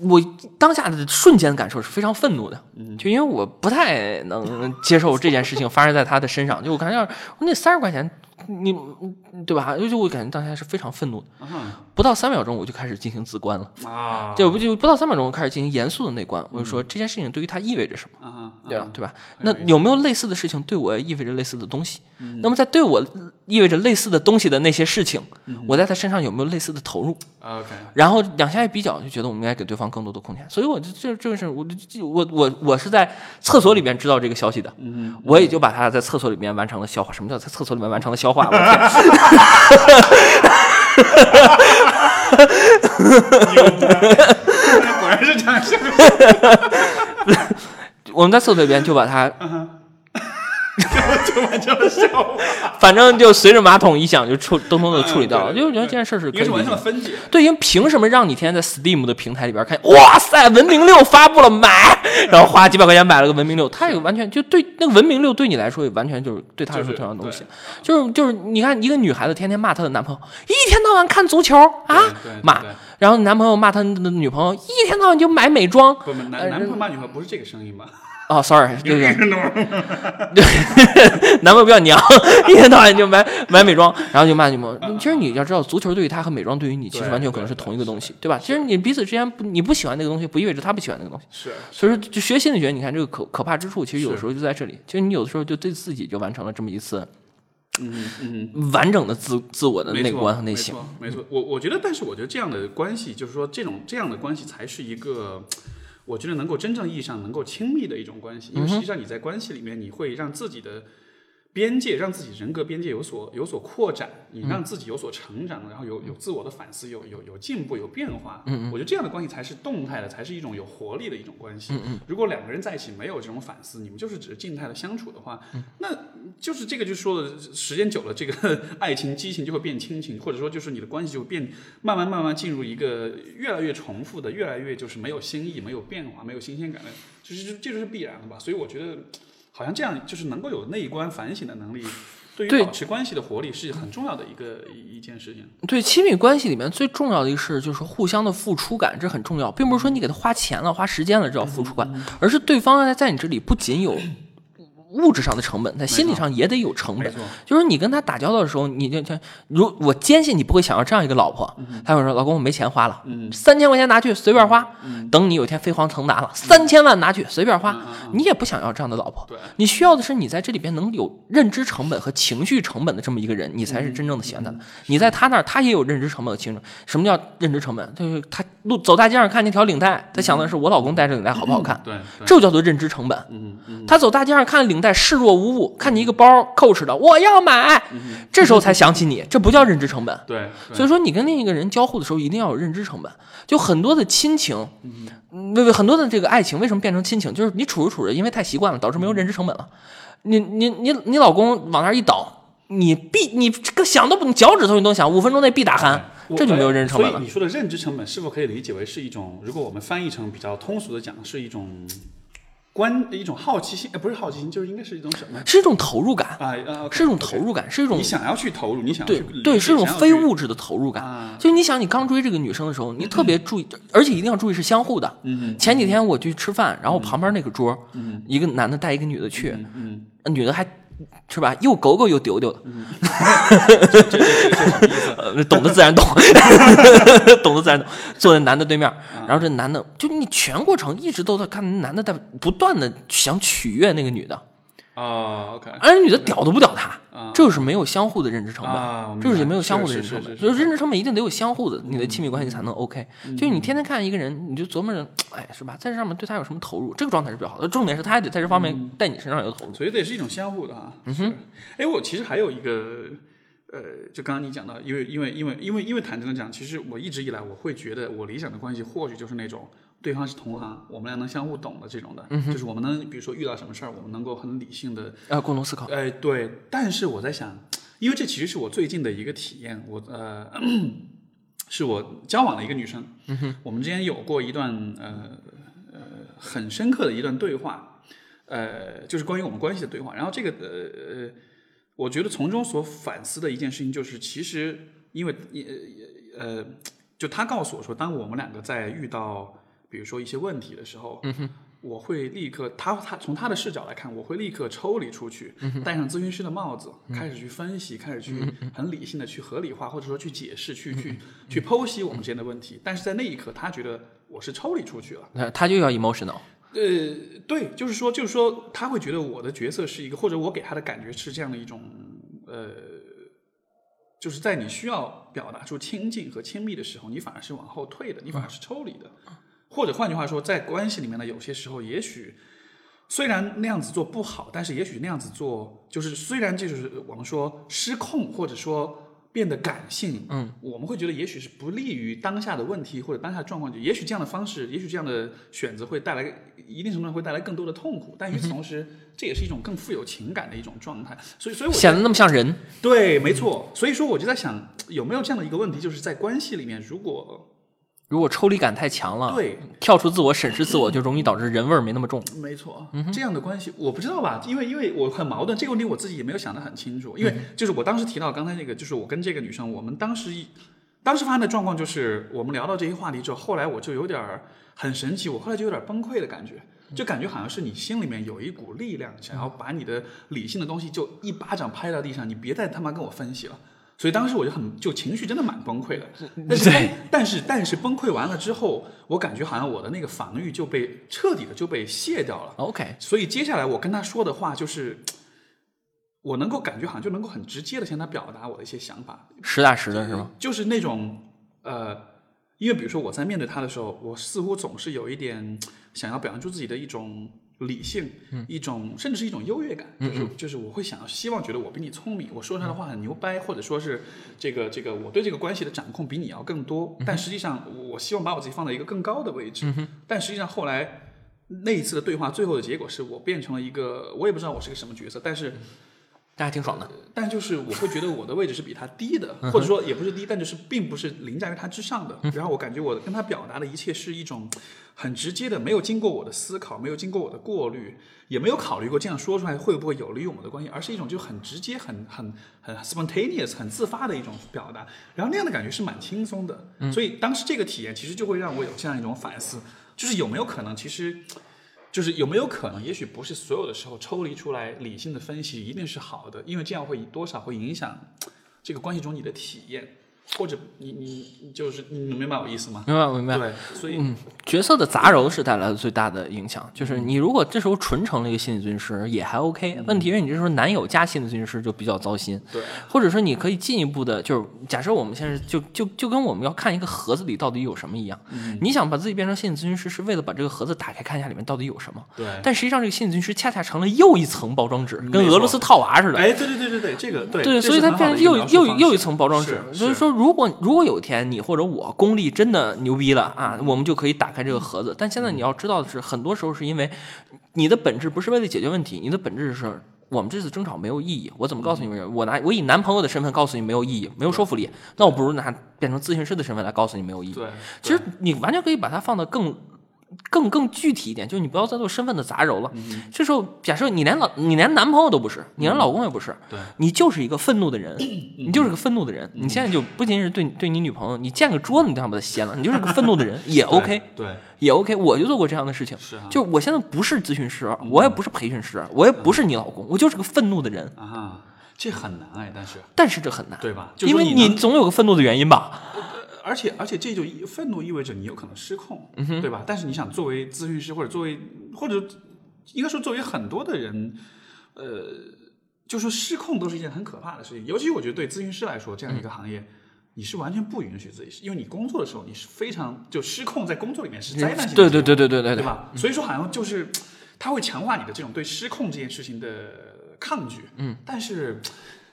我当下的瞬间的感受是非常愤怒的，就因为我不太能接受这件事情发生在他的身上，就我感觉要那三十块钱，你对吧？就就我感觉当下是非常愤怒的，嗯不到三秒钟我就开始进行自观了，啊，就不就不到三秒钟我开始进行严肃的内观，我就说这件事情对于他意味着什么。啊，对？对吧？那有没有类似的事情对我意味着类似的东西？那么在对我意味着类似的东西的那些事情，我在他身上有没有类似的投入？OK，然后两下一比较，就觉得我们应该给对方更多的空间。所以我就这这个事我我我我是在厕所里面知道这个消息的，我也就把他在厕所里面完成了消化。什么叫在厕所里面完成了消化？我的天！<laughs> 果然是这样想。<laughs> 我们在厕所里边就把它，就完成了笑话，反正就随着马桶一响就处通通的处理掉了。就觉得这件事是可以理解应该是完成了。分解。对，因为凭什么让你天天在 Steam 的平台里边看？哇塞，文明六发布了，买，然后花几百块钱买了个文明六，<laughs> 它也完全就对那个文明六对你来说也完全就是对他来说就是同样的东西，就是就是你看一个女孩子天天骂她的男朋友，一天到晚看足球啊骂，然后男朋友骂他的女朋友，一天到晚就买美妆，不不，男男朋友骂女朋友不是这个声音吧？哦，sorry，对对 <laughs> 对，男朋友比较娘，一天到晚就买买美妆，然后就骂女朋友。其实你要知道，足球对于他和美妆对于你，其实完全可能是同一个东西，对吧？其实你彼此之间不，你不喜欢那个东西，不意味着他不喜欢那个东西。是，所以说，就学心理学，你看这个可可怕之处，其实有是时候就在这里。其实你有的时候就对自己就完成了这么一次嗯嗯。完整的自自我的内，观和内省。没错。我我觉得，但是我觉得这样的关系，就是说这种这样的关系才是一个，我觉得能够真正意义上能够亲密的一种关系。因为实际上你在关系里面，你会让自己的边界，让自己人格边界有所有所扩展，你让自己有所成长，然后有有自我的反思，有有有进步，有变化。嗯我觉得这样的关系才是动态的，才是一种有活力的一种关系。嗯如果两个人在一起没有这种反思，你们就是只是静态的相处的话，那就是这个就说的，<laughs> 时间久了，这个 <laughs> 爱情激情就会变亲情，或者说就是你的关系就会变，慢慢慢慢进入一个越来越重复的，越来越就是没有新意、没有变化、没有新鲜感的，就是这这就是必然的吧。所以我觉得，好像这样就是能够有内观反省的能力，<laughs> 对于保持关系的活力是很重要的一个一一件事情。对亲密关系里面最重要的一个事就是互相的付出感，这很重要，并不是说你给他花钱了、花时间了这叫付出感，而是对方在在你这里不仅有物质上的成本，在心理上也得有成本。就是你跟他打交道的时候，你就就如我坚信你不会想要这样一个老婆，他会说：“老公，我没钱花了，三千块钱拿去随便花。等你有一天飞黄腾达了，三千万拿去随便花。你也不想要这样的老婆，你需要的是你在这里边能有认知成本和情绪成本的这么一个人，你才是真正的喜欢他的。你在他那儿，他也有认知成本和情绪。什么叫认知成本？就是他路走大街上看那条领带，他想的是我老公戴着领带好不好看，对，对这就叫做认知成本。嗯嗯，他走大街上看领带视若无物，看你一个包 Coach 的，我要买，这时候才想起你，这不叫认知成本。对，所以说，你跟另一个人交互的时候，一定要有认知成本。就很多的亲情，嗯，对对，很多的这个爱情为什么变成亲情？就是你处着处着，因为太习惯了，导致没有认知成本了。你你你你老公往那儿一倒，你必你这个想都不，你脚趾头你都想，五分钟内必打鼾，这就没有认知成本了所以你。说的认知成本是否可以理解为是一种，如果我们翻译成比较通俗的讲，是一种关一种好奇心，呃，不是好奇心，就是应该是一种什么？是一种投入感，啊呃，是一种投入感，是一种你想要去投入，你想要对对，是一种非物质的投入感。啊，就你想，你刚追这个女生的时候，你特别注意，而且一定要注意是相互的。嗯前几天我去吃饭，然后旁边那个桌，一个男的带一个女的去，嗯，女的还是吧，又狗狗又丢丢的？<laughs> 呃懂得自然懂，<laughs> 懂得自然懂。坐在男的对面，然后这男的就你全过程一直都在看男的在不断的想取悦那个女的，哦，OK，而那女的屌都不屌他啊，这就是没有相互的认知成本，这就是也没有相互的认知成本。是是是就是认知成本一定得有相互的，你的亲密关系才能 OK。就是嗯你天天看一个人，你就琢磨着，<tsk> 哎，是吧，在这上面对他有什么投入，这个状态是比较好的。重点是他还得在这方嗯面在你身上有投入。所以这也是一种相互的啊。嗯哼，哎，我其实还有一个，呃，就刚刚你讲到，因为因为因为因为因为坦诚的讲，其实我一直以来我会觉得，我理想的关系或许就是那种对方是同行，我们俩能相互懂的这种的，就是我们能比如说遇到什么事儿，我们能够很理性的呃，共同思考。哎，对，但是我在想，因为这其实是我最近的一个体验，我呃，<clears throat> 是我交往的一个女生，我们之间有过一段呃呃很深刻的一段对话，呃，就是关于我们关系的对话。然后这个呃呃，我觉得从中所反思的一件事情就是，其实因为呃呃，就她告诉我说，当我们两个在遇到比如说一些问题的时候，我会立刻，他他从他的视角来看，我会立刻抽离出去，戴上咨询师的帽子，开始去分析，开始去很理性的去合理化，或者说去解释，去去去剖析我们之间的问题。但是在那一刻，他觉得我是抽离出去了。那他就要 emotional。呃，对，就是说，就是说，他会觉得我的角色是一个，或者我给他的感觉是这样的一种，呃，就是在你需要表达出亲近和亲密的时候，你反而是往后退的，你反而是抽离的，或者换句话说，在关系里面呢，有些时候也许虽然那样子做不好，但是也许那样子做，就是虽然这就是我们说失控，或者说变得感性，嗯，我们会觉得也许是不利于当下的问题或者当下状况，就也许这样的方式，也许这样的选择会带来一定程度上会带来更多的痛苦，但与此同时，这也是一种更富有情感的一种状态。所以，所以我显得那么像人。对，没错。所以说，我就在想，有没有这样的一个问题，就是在关系里面，如果如果抽离感太强了，对，跳出自我审视自我，就容易导致人味儿没那么重。没错，这样的关系我不知道吧？因为因为我很矛盾，这个问题我自己也没有想得很清楚。因为就是我当时提到刚才那个，就是我跟这个女生，我们当时一当时发生的状况就是我们聊到这些话题之后，后来我就有点儿很神奇，我后来就有点崩溃的感觉，就感觉好像是你心里面有一股力量，想要把你的理性的东西就一巴掌拍到地上，你别再他妈跟我分析了。所以当时我就很就情绪真的蛮崩溃的，但是但是但是崩溃完了之后，我感觉好像我的那个防御就被彻底的就被卸掉了。OK，所以接下来我跟他说的话就是，我能够感觉好像就能够很直接的向他表达我的一些想法，实打实的是吗？就是那种呃，因为比如说我在面对他的时候，我似乎总是有一点想要表现出自己的一种理性，一种甚至是一种优越感，就是就是我会想要希望觉得我比你聪明，我说出来的话很牛掰，或者说是这个这个我对这个关系的掌控比你要更多，但实际上我希望把我自己放在一个更高的位置，但实际上后来。那一次的对话，最后的结果是我变成了一个，我也不知道我是个什么角色，但是这还挺爽的。但就是我会觉得我的位置是比他低的，或者说也不是低，但就是并不是凌驾于他之上的。然后我感觉我跟他表达的一切是一种很直接的，没有经过我的思考，没有经过我的过滤，也没有考虑过这样说出来会不会有利于我们的关系，而是一种就很直接、很很很 spontaneous、很自发的一种表达。然后那样的感觉是蛮轻松的，所以当时这个体验其实就会让我有这样一种反思，就是有没有可能其实。就是有没有可能，也许不是所有的时候抽离出来理性的分析一定是好的，因为这样会多少会影响这个关系中你的体验，或者你你就是你能明白我意思吗？明白，我明白。对，所以、嗯，角色的杂糅是带来的最大的影响。就是你如果这时候纯成了一个心理咨询师也还 OK，问题是你这时候男友加心理咨询师就比较糟心。对，或者说你可以进一步的，就是假设我们现在就就就跟我们要看一个盒子里到底有什么一样，嗯你想把自己变成心理咨询师，是为了把这个盒子打开看一下里面到底有什么。对，但实际上这个心理咨询师恰恰成了又一层包装纸，跟俄罗斯套娃似的。哎，对对对对对，这个对对，所以它变成又又又一层包装纸。所以说，如果如果有一天你或者我功力真的牛逼了啊，我们就可以打开这个盒子。但现在你要知道的是，很多时候是因为你的本质不是为了解决问题，你的本质是。我们这次争吵没有意义，我怎么告诉你们？我拿我以男朋友的身份告诉你没有意义，没有说服力，那我不如拿变成咨询师的身份来告诉你没有意义。对，其实你完全可以把它放得更。更更具体一点，就是你不要再做身份的杂糅了。这时候，假设你连老你连男朋友都不是，你连老公也不是，对你就是一个愤怒的人，<clears throat> 你就是个愤怒的人。你现在就不仅是对对你女朋友，你见个桌子你都想把它掀了，你就是个愤怒的人，也 OK，对，也 OK。我就做过这样的事情，是啊就我现在不是咨询师，我也不是培训师，我也不是你老公，我就是个愤怒的人。啊，这很难哎，但是但是这很难，对吧？就是因为你总有个愤怒的原因吧？而且而且这就意愤怒意味着你有可能失控，嗯对吧？但是你想作为咨询师或者作为或者应该说作为很多的人，呃，就说失控都是一件很可怕的事情。尤其我觉得对咨询师来说，这样一个行业，你是完全不允许自己，因为你工作的时候你是非常就失控，在工作里面是灾难性的对对对对对对对吧？所以说好像就是它会强化你的这种对失控这件事情的抗拒。嗯，但是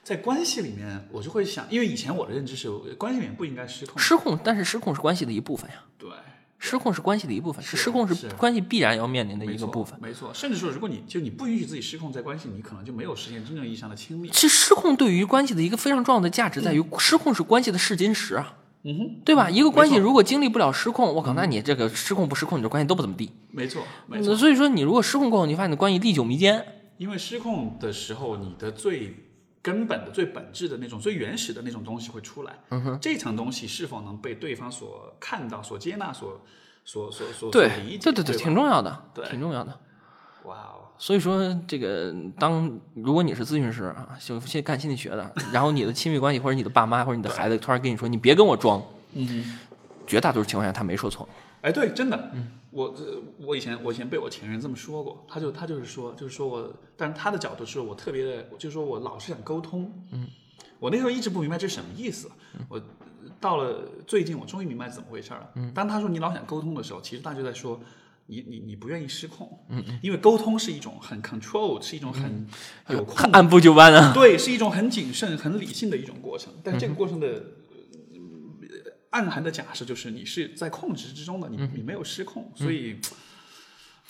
在关系里面，我就会想，因为以前我的认知是关系里面不应该失控。失控，但是失控是关系的一部分呀。对，失控是关系的一部分，是失控是是关系必然要面临的一个部分。没错，甚至说，如果你就你不允许自己失控，在关系，你可能就没有实现真正意义上的亲密。其实失控对于关系的一个非常重要的价值在于，失控是关系的试金石啊，嗯哼，对吧？一个关系如果经历不了失控，我靠，那你这个失控不失控，你这关系都不怎么地。没错，没错。所以说，你如果失控过后，你发现你的关系历久弥坚，因为失控的时候，你的最根本的、最本质的那种、最原始的那种东西会出来。嗯哼，这层东西是否能被对方所看到、所接纳、所、所、所、所对所理解？对对对，吧挺重要的，对挺重要的。哇哦，所以说，这个当如果你是咨询师啊，就先干心理学的，然后你的亲密关系或者你的爸妈或者你的孩子突然跟你说，你别跟我装，嗯，绝大多数情况下他没说错。哎，对，真的，我这我以前我以前被我前任这么说过，他就他就是说，就是说我，但是他的角度是我特别的，就是说我老是想沟通，嗯，我那时候一直不明白这是什么意思，我到了最近我终于明白怎么回事了，嗯，当他说你老想沟通的时候，其实他就在说。你你你不愿意失控，嗯，因为沟通是一种很 control，是一种很有控按部就班啊。对，是一种很谨慎、很理性的一种过程。但这个过程的、呃暗含的假设就是你是在控制之中的，你你没有失控，所以，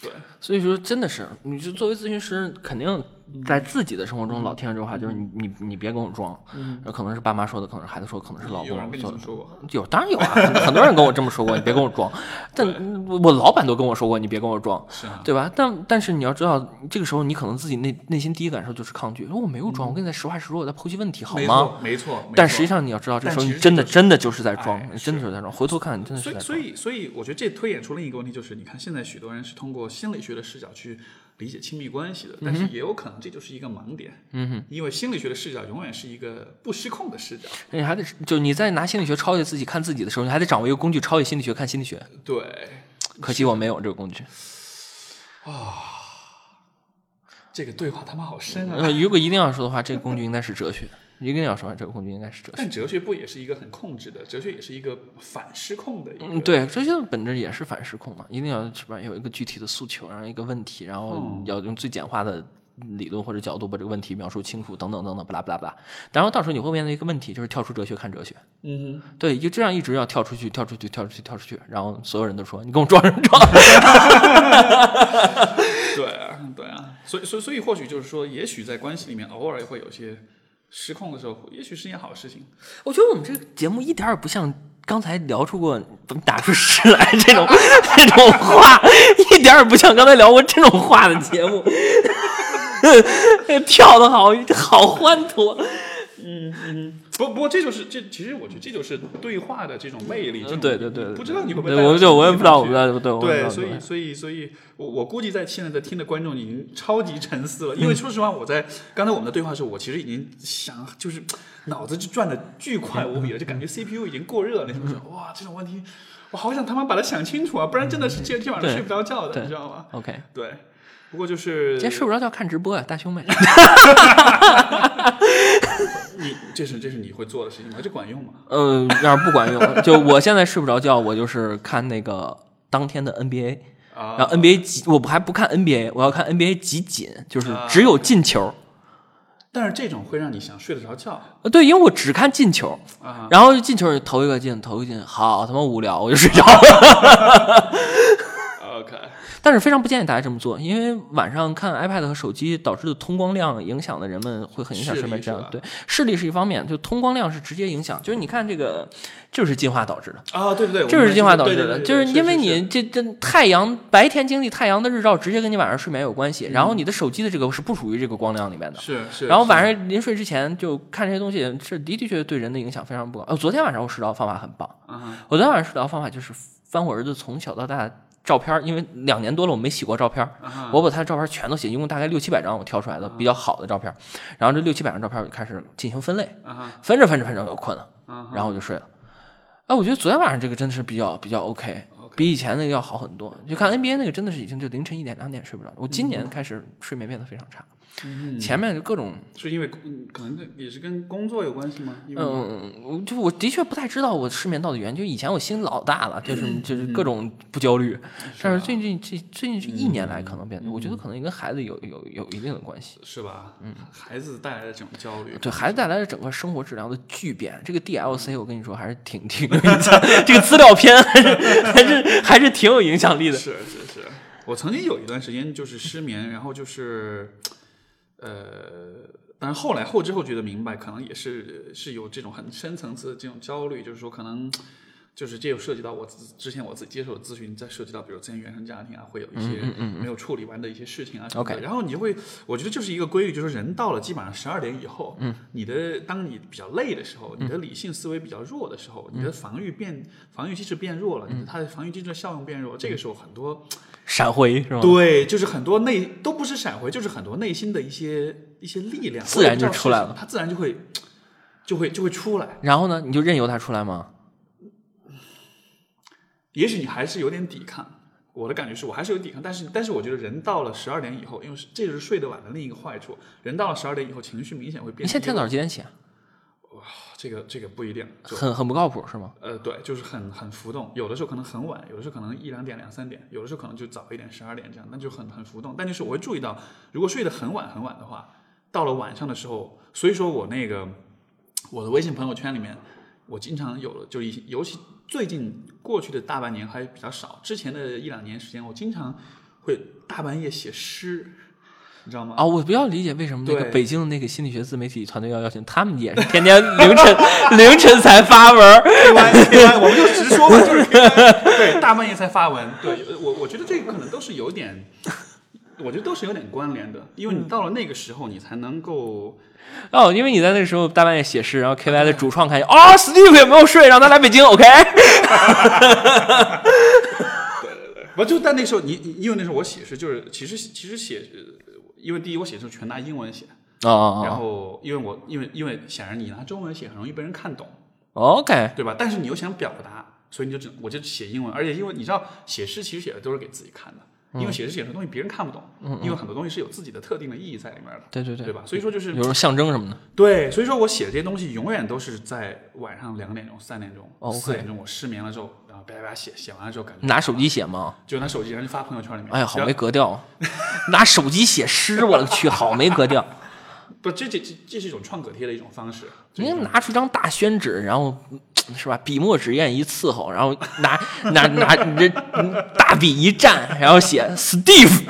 对，所以说，真的是，你就作为咨询师，肯定在自己的生活中老听着这个话，就是你你你别跟我装，这可能是爸妈说的，可能是孩子说，可能是老有人跟你公说的。有，当然有啊，很 <laughs> 很多人跟我这么说过，你别跟我装。但我我老板都跟我说过，你别跟我装，是啊，对吧？但但是你要知道，这个时候你可能自己内内心第一感受就是抗拒，说我没有装，我跟你在实话实说，我在剖析问题，好吗？没错，没错。但实际上你要知道，这时候你真的真的就是在装真的就是在装。回头看，你真的是所以，在。所以，所以，我觉得这推演出另一个问题，就是你看现在许多人是通过心理学的视角去理解亲密关系的，但是也有可能这就是一个盲点。嗯哼，因为心理学的视角永远是一个不失控的视角。你还得就你在拿心理学超越自己看自己的时候，你还得掌握一个工具超越心理学看心理学。对，可惜我没有这个工具。啊这个对话他妈好深啊！呃，如果一定要说的话，这个工具应该是哲学。一定要说，这个工具应该是哲学。但哲学不也是一个很控制的？哲学也是一个反失控的一个。嗯，对，哲学的本质也是反失控嘛，一定要是吧？有一个具体的诉求，然后一个问题，然后嗯要用最简化的理论或者角度把这个问题描述清楚，等等等等，巴拉巴拉巴拉。然后到时候你会面临一个问题，就是跳出哲学看哲学。嗯对，就这样一直要跳出去，跳出去，跳出去，跳出去，然后所有人都说你跟我装什么装？哼，<laughs> 对啊，对啊，所以，所以，所以或许就是说，也许在关系里面偶尔会有些失控的时候，也许是件好事情。我觉得我们这个节目一点也不像刚才聊出过怎么打出诗来这种这种话，一点也不像刚才聊过这种话的节目。<laughs> 跳的好好欢脱，嗯嗯不，不过这就是这，其实我觉得这就是对话的这种魅力。对对对对不知道你会不会对我就我也不知道，我不知道，对，我对，所以所以所以，我我估计在现在在听的观众已经超级沉思了，因为说实话，我在刚才我们的对话的时候，我其实已经想就是脑子就转的巨快无比了，就感觉 CPU 已经过热了。那种说哇，这种问题，我好想他妈把它想清楚啊，不然真的是今天晚上睡不着觉的，你知道吗？OK。对，不过就是今天睡不着觉看直播啊，大胸妹。<laughs> 你这是这是你会做的事情吗？这管用吗？呃，要是不管用，就我现在睡不着觉，我就是看那个当天的 NBA，啊，然后 NBA 集，我还不看 NBA，我要看 NBA 集锦，就是啊只有进球。但是这种会让你想睡得着觉呃，对，因为我只看进球，啊。然后进球投一个进，投一个进，好他妈无聊，我就睡着了。<laughs> 但是非常不建议大家这么做，因为晚上看 iPad 和手机导致的通光量影响的人们会很影响睡眠质量。对，视力是一方面，就通光量是直接影响。就是你看这个，就是进化导致的。啊，对对对，就是进化导致的，对对对就是因为你这这太阳白天经历太阳的日照，直接跟你晚上睡眠有关系。然后你的手机的这个是不属于这个光亮里面的。是是，然后晚上上临睡之前就看这些东西，是的的确确对人的影响非常不高。呃，昨天晚上我睡着方法很棒，啊我昨天晚上睡着方法就是翻我儿子从小到大的照片，因为两年多了我没洗过照片我把他的照片全都洗，一共大概六七百张我挑出来的比较好的照片，然后这六七百张照片我就开始进行分类，啊分着分着分着我就困了。啊然后我就睡了。哎，我觉得昨天晚上这个真的是比较比较 OK，比以前那个要好很多。就看 NBA 那个真的是已经就凌晨一点两点睡不着，我今年开始睡眠变得非常差，嗯，前面就各种是因为嗯可能这也是跟工作有关系吗？因为嗯，我就我的确不太知道我失眠到底原因。就以前我心老大了，就是就是各种不焦虑，但是最近这最近这一年来可能变得，我觉得可能也跟孩子有有有一定的关系。是吧？嗯，孩子带来的这种焦虑，对孩子带来的整个生活质量的巨变，这个 DLC 我跟你说还是挺挺 <laughs> 这个资料片还是还是还是挺有影响力的。是是是，我曾经有一段时间就是失眠，然后就是，呃，但是后来后知后觉的明白，可能也是是有这种很深层次的这种焦虑，就是说可能。就是这又涉及到我自之前我自己接受的咨询，再涉及到比如之前原生家庭啊，会有一些没有处理完的一些事情啊什么的。OK 然后你就会，我觉得就是一个规律，就是人到了基本上十二点以后，嗯，你的当你比较累的时候，你的理性思维比较弱的时候，你的防御变防御机制变弱了，你的它的防御机制的效用变弱，这个时候很多闪回是吗？对，就是很多内都不是闪回，就是很多内心的一些一些力量，自然就出来了是什么它自然就会就会就会出来。然后呢，你就任由它出来吗？也许你还是有点抵抗，我的感觉是我还是有抵抗，但是但是我觉得人到了十二点以后，因为这就是睡得晚的另一个坏处，人到了十二点以后情绪明显会变。你现在天早上几点起啊？这个这个不一定，很很不靠谱是吗？呃，对，就是很很浮动，有的时候可能很晚，有的时候可能一两点、两三点，有的时候可能就早一点，十二点这样，那就很很浮动。但就是我会注意到，如果睡得很晚很晚的话，到了晚上的时候，所以说我那个我的微信朋友圈里面，我经常有了，就以尤其最近过去的大半年还比较少，之前的一两年时间，我经常会大半夜写诗，你知道吗？啊，我比较理解为什么那个北京的那个心理学自媒体团队要邀请他们，也是天天凌晨 <laughs> 凌晨才发文儿。K Y K Y，我们就直说吧，就是 K Y，对，大半夜才发文，对我我觉得这个可能都是有点，我觉得都是有点关联的，因为你到了那个时候，你才能够，哦，因为你在那个时候大半夜写诗，然后 KY 的主创看见，哦，Steve 也没有睡，让他来北京，OK？<laughs> 对对对不就在那时候你你因为那时候我写诗就是其实其实写，呃因为第一我写的时候全拿英文写，然哦哦后因为我因为因为显然你拿中文写很容易被人看懂，哦，OK，对吧？但是你又想表达，所以你就只我就写英文，而且因为你知道写诗其实写的都是给自己看的。因为写诗写的东西别人看不懂，因为很多东西是有自己的特定的意义在里面的，对对对对吧？所以说就是有种象征什么的。对，所以说我写的这些东西永远都是在晚上两点钟、三点钟、哦四点钟，我失眠了之后，叭叭叭写，写完了之后感觉拿手机写吗？就拿手机，然后就发朋友圈里面。哎呀，好没格调啊！<laughs> 拿手机写诗，我的去，好没格调。<laughs> 不，这这这这是一种创可贴的一种方式。您拿出一张大宣纸，然后嗯是吧？笔墨纸砚一伺候，然后拿拿拿这大笔一蘸，然后写 Steve。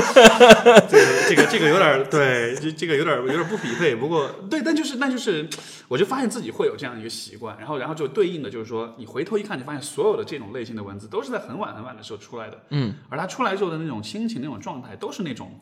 <laughs> 这个这个这个有点对，这这个有点有点不匹配。不过对，但就是那就是，我就发现自己会有这样一个习惯，然后然后就对应的就是说，你回头一看，你发现所有的这种类型的文字都是在很晚很晚的时候出来的，嗯，而它出来之后的那种心情、那种状态，都是那种，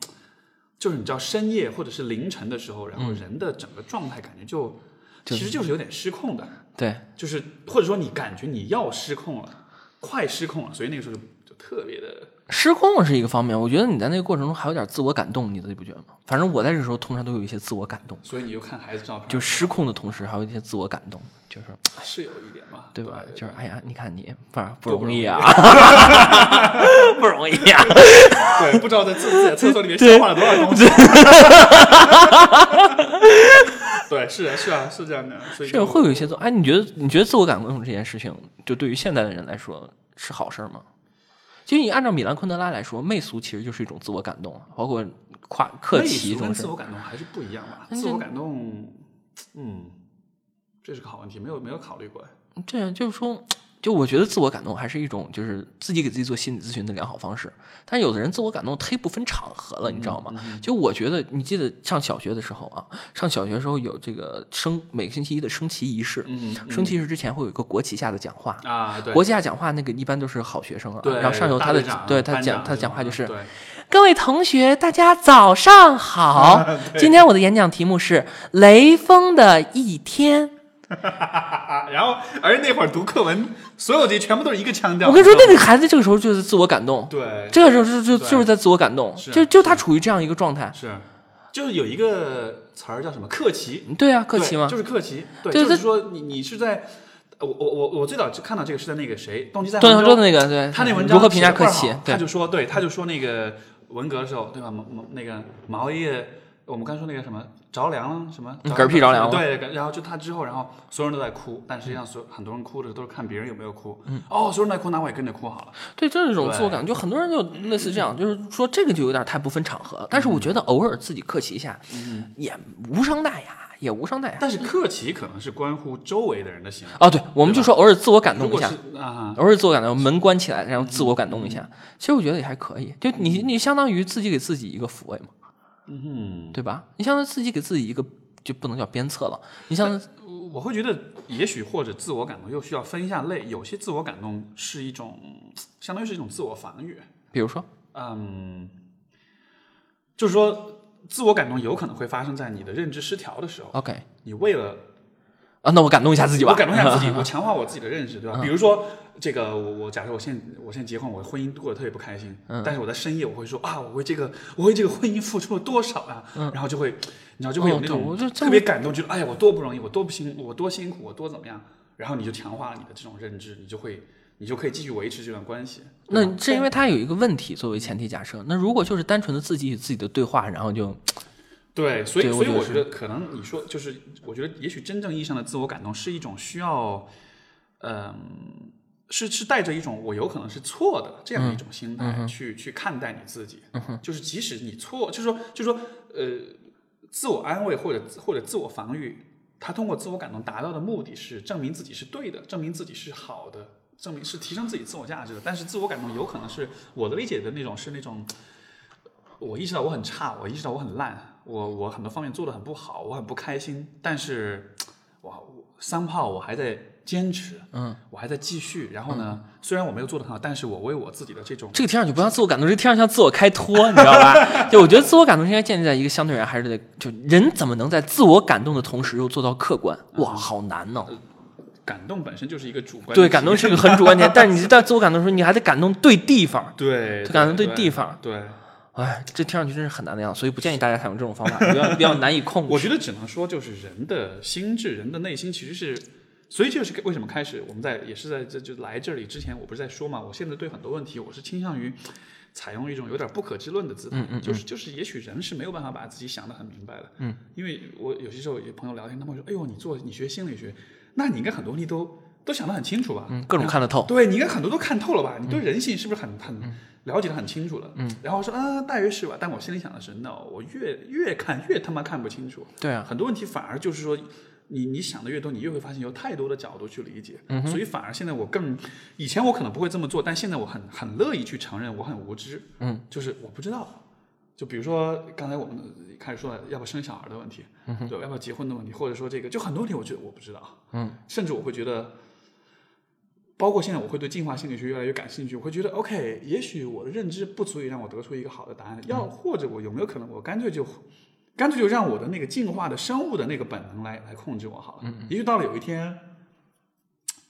就是你知道深夜或者是凌晨的时候，然后人的整个状态感觉就，其实就是有点失控的，对，就是或者说你感觉你要失控了，快失控了，所以那个时候就就特别的。失控是一个方面，我觉得你在那个过程中还有点自我感动，你自己不觉得吗？反正我在这时候通常都有一些自我感动，所以你就看孩子照片，就失控的同时还有一些自我感动，就是 <tsk> 是有一点嘛，对吧？对就是哎呀，你看你不不多不容易啊，<laughs> 不容易啊。对，不知道在自己的厕所里面 <laughs> 消化了多少东西。<laughs> 对，是啊，是啊，是这样的，所以是会有一些自哎，你觉得你觉得自我感动这件事情，就对于现代的人来说是好事儿吗？其实你按照米兰昆德拉来说，媚俗其实就是一种自我感动，啊包括夸客媚气这种事俗跟自。我感动还是不一样吧？自我感动，嗯，这是个好问题，没有没有考虑过。这样就是说，就我觉得自我感动还是一种就是自己给自己做心理咨询的良好方式。但有的人自我感动忒不分场合了，你知道吗？就我觉得，你记得上小学的时候啊，上小学的时候有这个升每个星期一的升旗仪式，嗯升旗仪式之前会有一个国旗下的讲话。啊，国旗下讲话那个一般都是好学生啊，然后上有他的对他讲他的讲话就是，各位同学，大家早上好。<laughs> 今天我的演讲题目是雷锋的一天。啊，<laughs> 然后而那会儿读课文，所有这全部都是一个腔调。我跟你说，那个孩子这个时候就是自我感动，对，这个时候就就就是在自我感动，就就他处于这样一个状态。是，就是有一个词儿叫什么客气，对啊，客气嘛？就是客气，对，就是说你你是在。我我我我最早就看到这个是在那个谁，动机在段杭州涛的那个，对，他那文章如何评价客气写得倍儿好？他，就说，对，他就说那个文革的时候，对吧？毛毛那个毛爷爷，我们刚说那个什么着凉了，什么嗯嗝屁着凉了对，然后就他之后，然后所有人都在哭，但实际上所很多人哭的都是看别人有没有哭。嗯，哦，所有人在哭，那我也跟着哭好了。对，这是一种自我对感，就很多人就类似这样，就是说这个就有点太不分场合了。但是我觉得偶尔自己客气一下，也无伤大雅，也无伤大雅。但是客气可能是关乎周围的人的行为。哦，对，我们就说偶尔自我感动一下，啊，偶尔自我感动，门关起来，然后自我感动一下。其实我觉得也还可以，就你你相当于自己给自己一个抚慰嘛，嗯，对吧？你相当于自己给自己一个，就不能叫鞭策了，你像我会觉得，也许或者自我感动又需要分一下类，有些自我感动是一种，相当于是一种自我防御。比如说，嗯，就是说，自我感动有可能会发生在你的认知失调的时候，OK 你为了啊，那我感动一下自己吧，我感动一下自己，<laughs> 我强化我自己的认识，对吧？比如说，这个我我假设我现我现在结婚，我婚姻过得特别不开心，但是我在深夜我会说啊，我为这个我为这个婚姻付出了多少啊，然后就会你知道就会有那种我就特别感动，觉得哎呀我多不容易，我多不辛我多辛苦，我多怎么样，然后你就强化了你的这种认知，你就会你就可以继续维持这段关系。那是因为他有一个问题作为前提假设。那如果就是单纯的自己与自己的对话，然后就对，所以所以我觉得可能你说就是，我觉得也许真正意义上的自我感动是一种需要，嗯、是是带着一种我有可能是错的这样一种心态去、去看待你自己，就是即使你错，就是说就是说呃，自我安慰或者或者自我防御，他通过自我感动达到的目的是证明自己是对的，证明自己是好的。证明是提升自己自我价值的，但是自我感动有可能是我的理解的那种是那种我意识到我很差，我意识到我很烂，我我很多方面做的很不好，我很不开心，但是哇，三炮我还在坚持，嗯，我还在继续。然后呢，虽然我没有做的很好，但是我为我自己的这种这个听上去不像自我感动，这听上去像自我开脱，你知道吧？<laughs> 就我觉得自我感动应该建立在一个相对而言还是得，就人怎么能在自我感动的同时又做到客观？哇，好难哦！感动本身就是一个主观，对，感动是个很主观点，<laughs> 但是你在自我感动的时候，你还得感动对地方。对，感动对对地方，对。哎，这听上去真是很难的样子，所以不建议大家采用这种方法，比较比较难以控制。<laughs> 我觉得只能说，就是人的心智，人的内心其实是，所以这就是为什么开始我们在也是在这就来这里之前，我不是在说嘛，我现在对很多问题，我是倾向于采用一种有点不可知论的姿态，就是就是也许人是没有办法把自己想得很明白的，嗯，因为我有些时候有朋友聊天，他们会说，哎呦，你做你学心理学，那你应该很多问题都都想得很清楚吧，嗯，各种看得透。对你应该很多都看透了吧？你对人性是不是很很了解的很清楚了？嗯，然后说啊，大约是吧。但我心里想的是，no，我越越看越他妈看不清楚。对啊，很多问题反而就是说，你你想的越多，你越会发现有太多的角度去理解。嗯，所以反而现在我更，以前我可能不会这么做，但现在我很很乐意去承认我很无知。嗯，就是我不知道。就比如说刚才我们开始说的要不要生小孩的问题，对，要不要结婚的问题，或者说这个，就很多问题我觉得我不知道。嗯，甚至我会觉得。包括现在，我会对进化心理学越来越感兴趣。我会觉得，OK，也许我的认知不足以让我得出一个好的答案，要或者我有没有可能，我干脆就，干脆就让我的那个进化的生物的那个本能来来控制我好了。嗯也许到了有一天，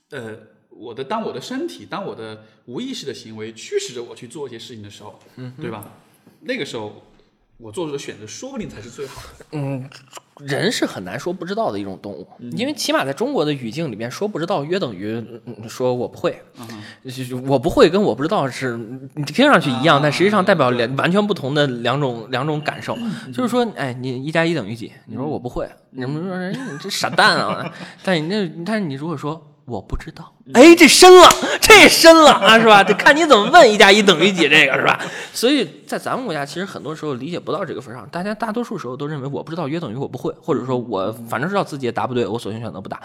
呃，我的当我的身体，当我的无意识的行为驱使着我去做一些事情的时候，嗯，对吧？那个时候我做出的选择，说不定才是最好的。<laughs> 嗯，人是很难说不知道的一种动物，因为起码在中国的语境里边，说不知道约等于嗯说我不会。就是我不会跟我不知道是你听上去一样，但实际上代表两完全不同的两种两种感受。就是说，哎，你一加一等于几？你说我不会，你们说人你这傻蛋啊！<laughs> 但你那但是你如果说。我不知道，哎，这深了，这深了啊，是吧？得看你怎么问，一加一等于几，这个是吧？所以在咱们国家，其实很多时候理解不到这个份上，大家大多数时候都认为我不知道约等于我不会，或者说我反正知道自己也答不对，我索性选择不答。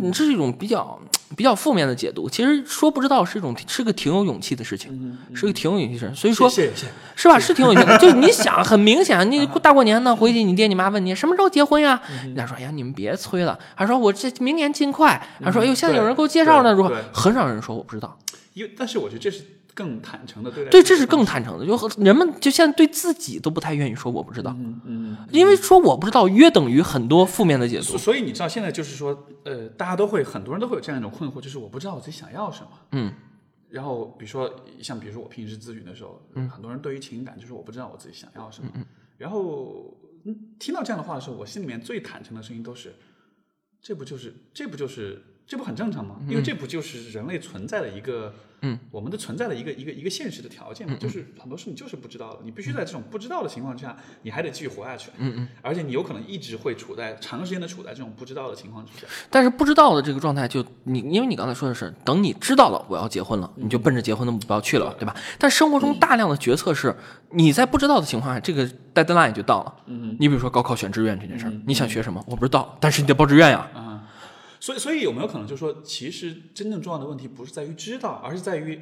你，这是一种比较比较负面的解读。其实说不知道是一种是个挺有勇气的事情，是个挺有勇气的事情。所以说，谢谢谢谢。是吧？是挺有勇气的。就你想，很明显，你大过年的，回去你爹你妈问你什么时候结婚呀？人家说，哎呀，你们别催了。他说我这明年尽快。他说，哎呦，现在有人给我介绍呢。如果很少人说我不知道，因为但是我觉得这是更坦诚的对待。对，这是更坦诚的。就人们就现在对自己都不太愿意说我不知道，嗯嗯，因为说我不知道约等于很多负面的解读。所以你知道现在就是说，呃，大家都会很多人都会有这样一种困惑，就是我不知道我自己想要什么。嗯。然后比如说像比如说我平时咨询的时候，嗯，很多人对于情感就是我不知道我自己想要什么。嗯。然后听到这样的话的时候，我心里面最坦诚的声音都是，这不就是这不就是。这不很正常吗？因为这不就是人类存在的一个，嗯，我们的存在的一个一个一个现实的条件嘛，就是很多事你就是不知道的，你必须在这种不知道的情况之下，你还得继续活下去，嗯嗯，而且你有可能一直会处在长时间的处在这种不知道的情况之下。但是不知道的这个状态，就你因为你刚才说的是，等你知道了我要结婚了，你就奔着结婚的目标去了，对吧？但生活中大量的决策是你在不知道的情况下，这个 deadline 就到了。嗯，你比如说高考选志愿这件事儿，你想学什么？我不知道，但是你得报志愿呀。啊。所以，所以有没有可能就是说，其实真正重要的问题不是在于知道，而是在于，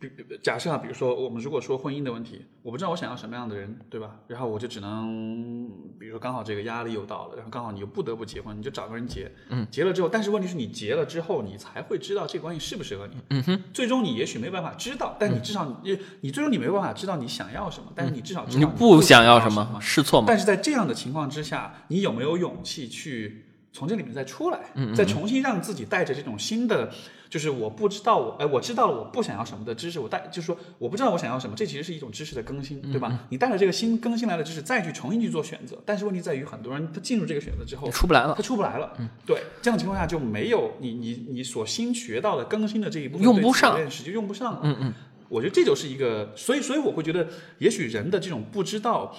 比假设啊，比如说我们如果说婚姻的问题，我不知道我想要什么样的人，对吧？然后我就只能，比如说刚好这个压力又到了，然后刚好你又不得不结婚，你就找个人结，嗯，结了之后，但是问题是你结了之后，你才会知道这个关系适不适合你，嗯哼，最终你也许没办法知道，但你至少你你最终你没办法知道你想要什么，但是你至少知道你不想要什么，试错吗？但是在这样的情况之下，你有没有勇气去？从这里面再出来，嗯再重新让自己带着这种新的，就是我不知道我，哎，我知道了我不想要什么的知识，我带就是说我不知道我想要什么，这其实是一种知识的更新，对嗯。吧？你带着这个新更新来的知识，再去重新去做选择，但是问题在于很多人他进入这个选择之后出不来了，他出不来了，嗯，对，这样的情况下就没有你你你所新学到的更新的这一部分用不上，实就用不上了，嗯嗯，我觉得这就是一个，所以所以我会觉得，也许人的这种不知道。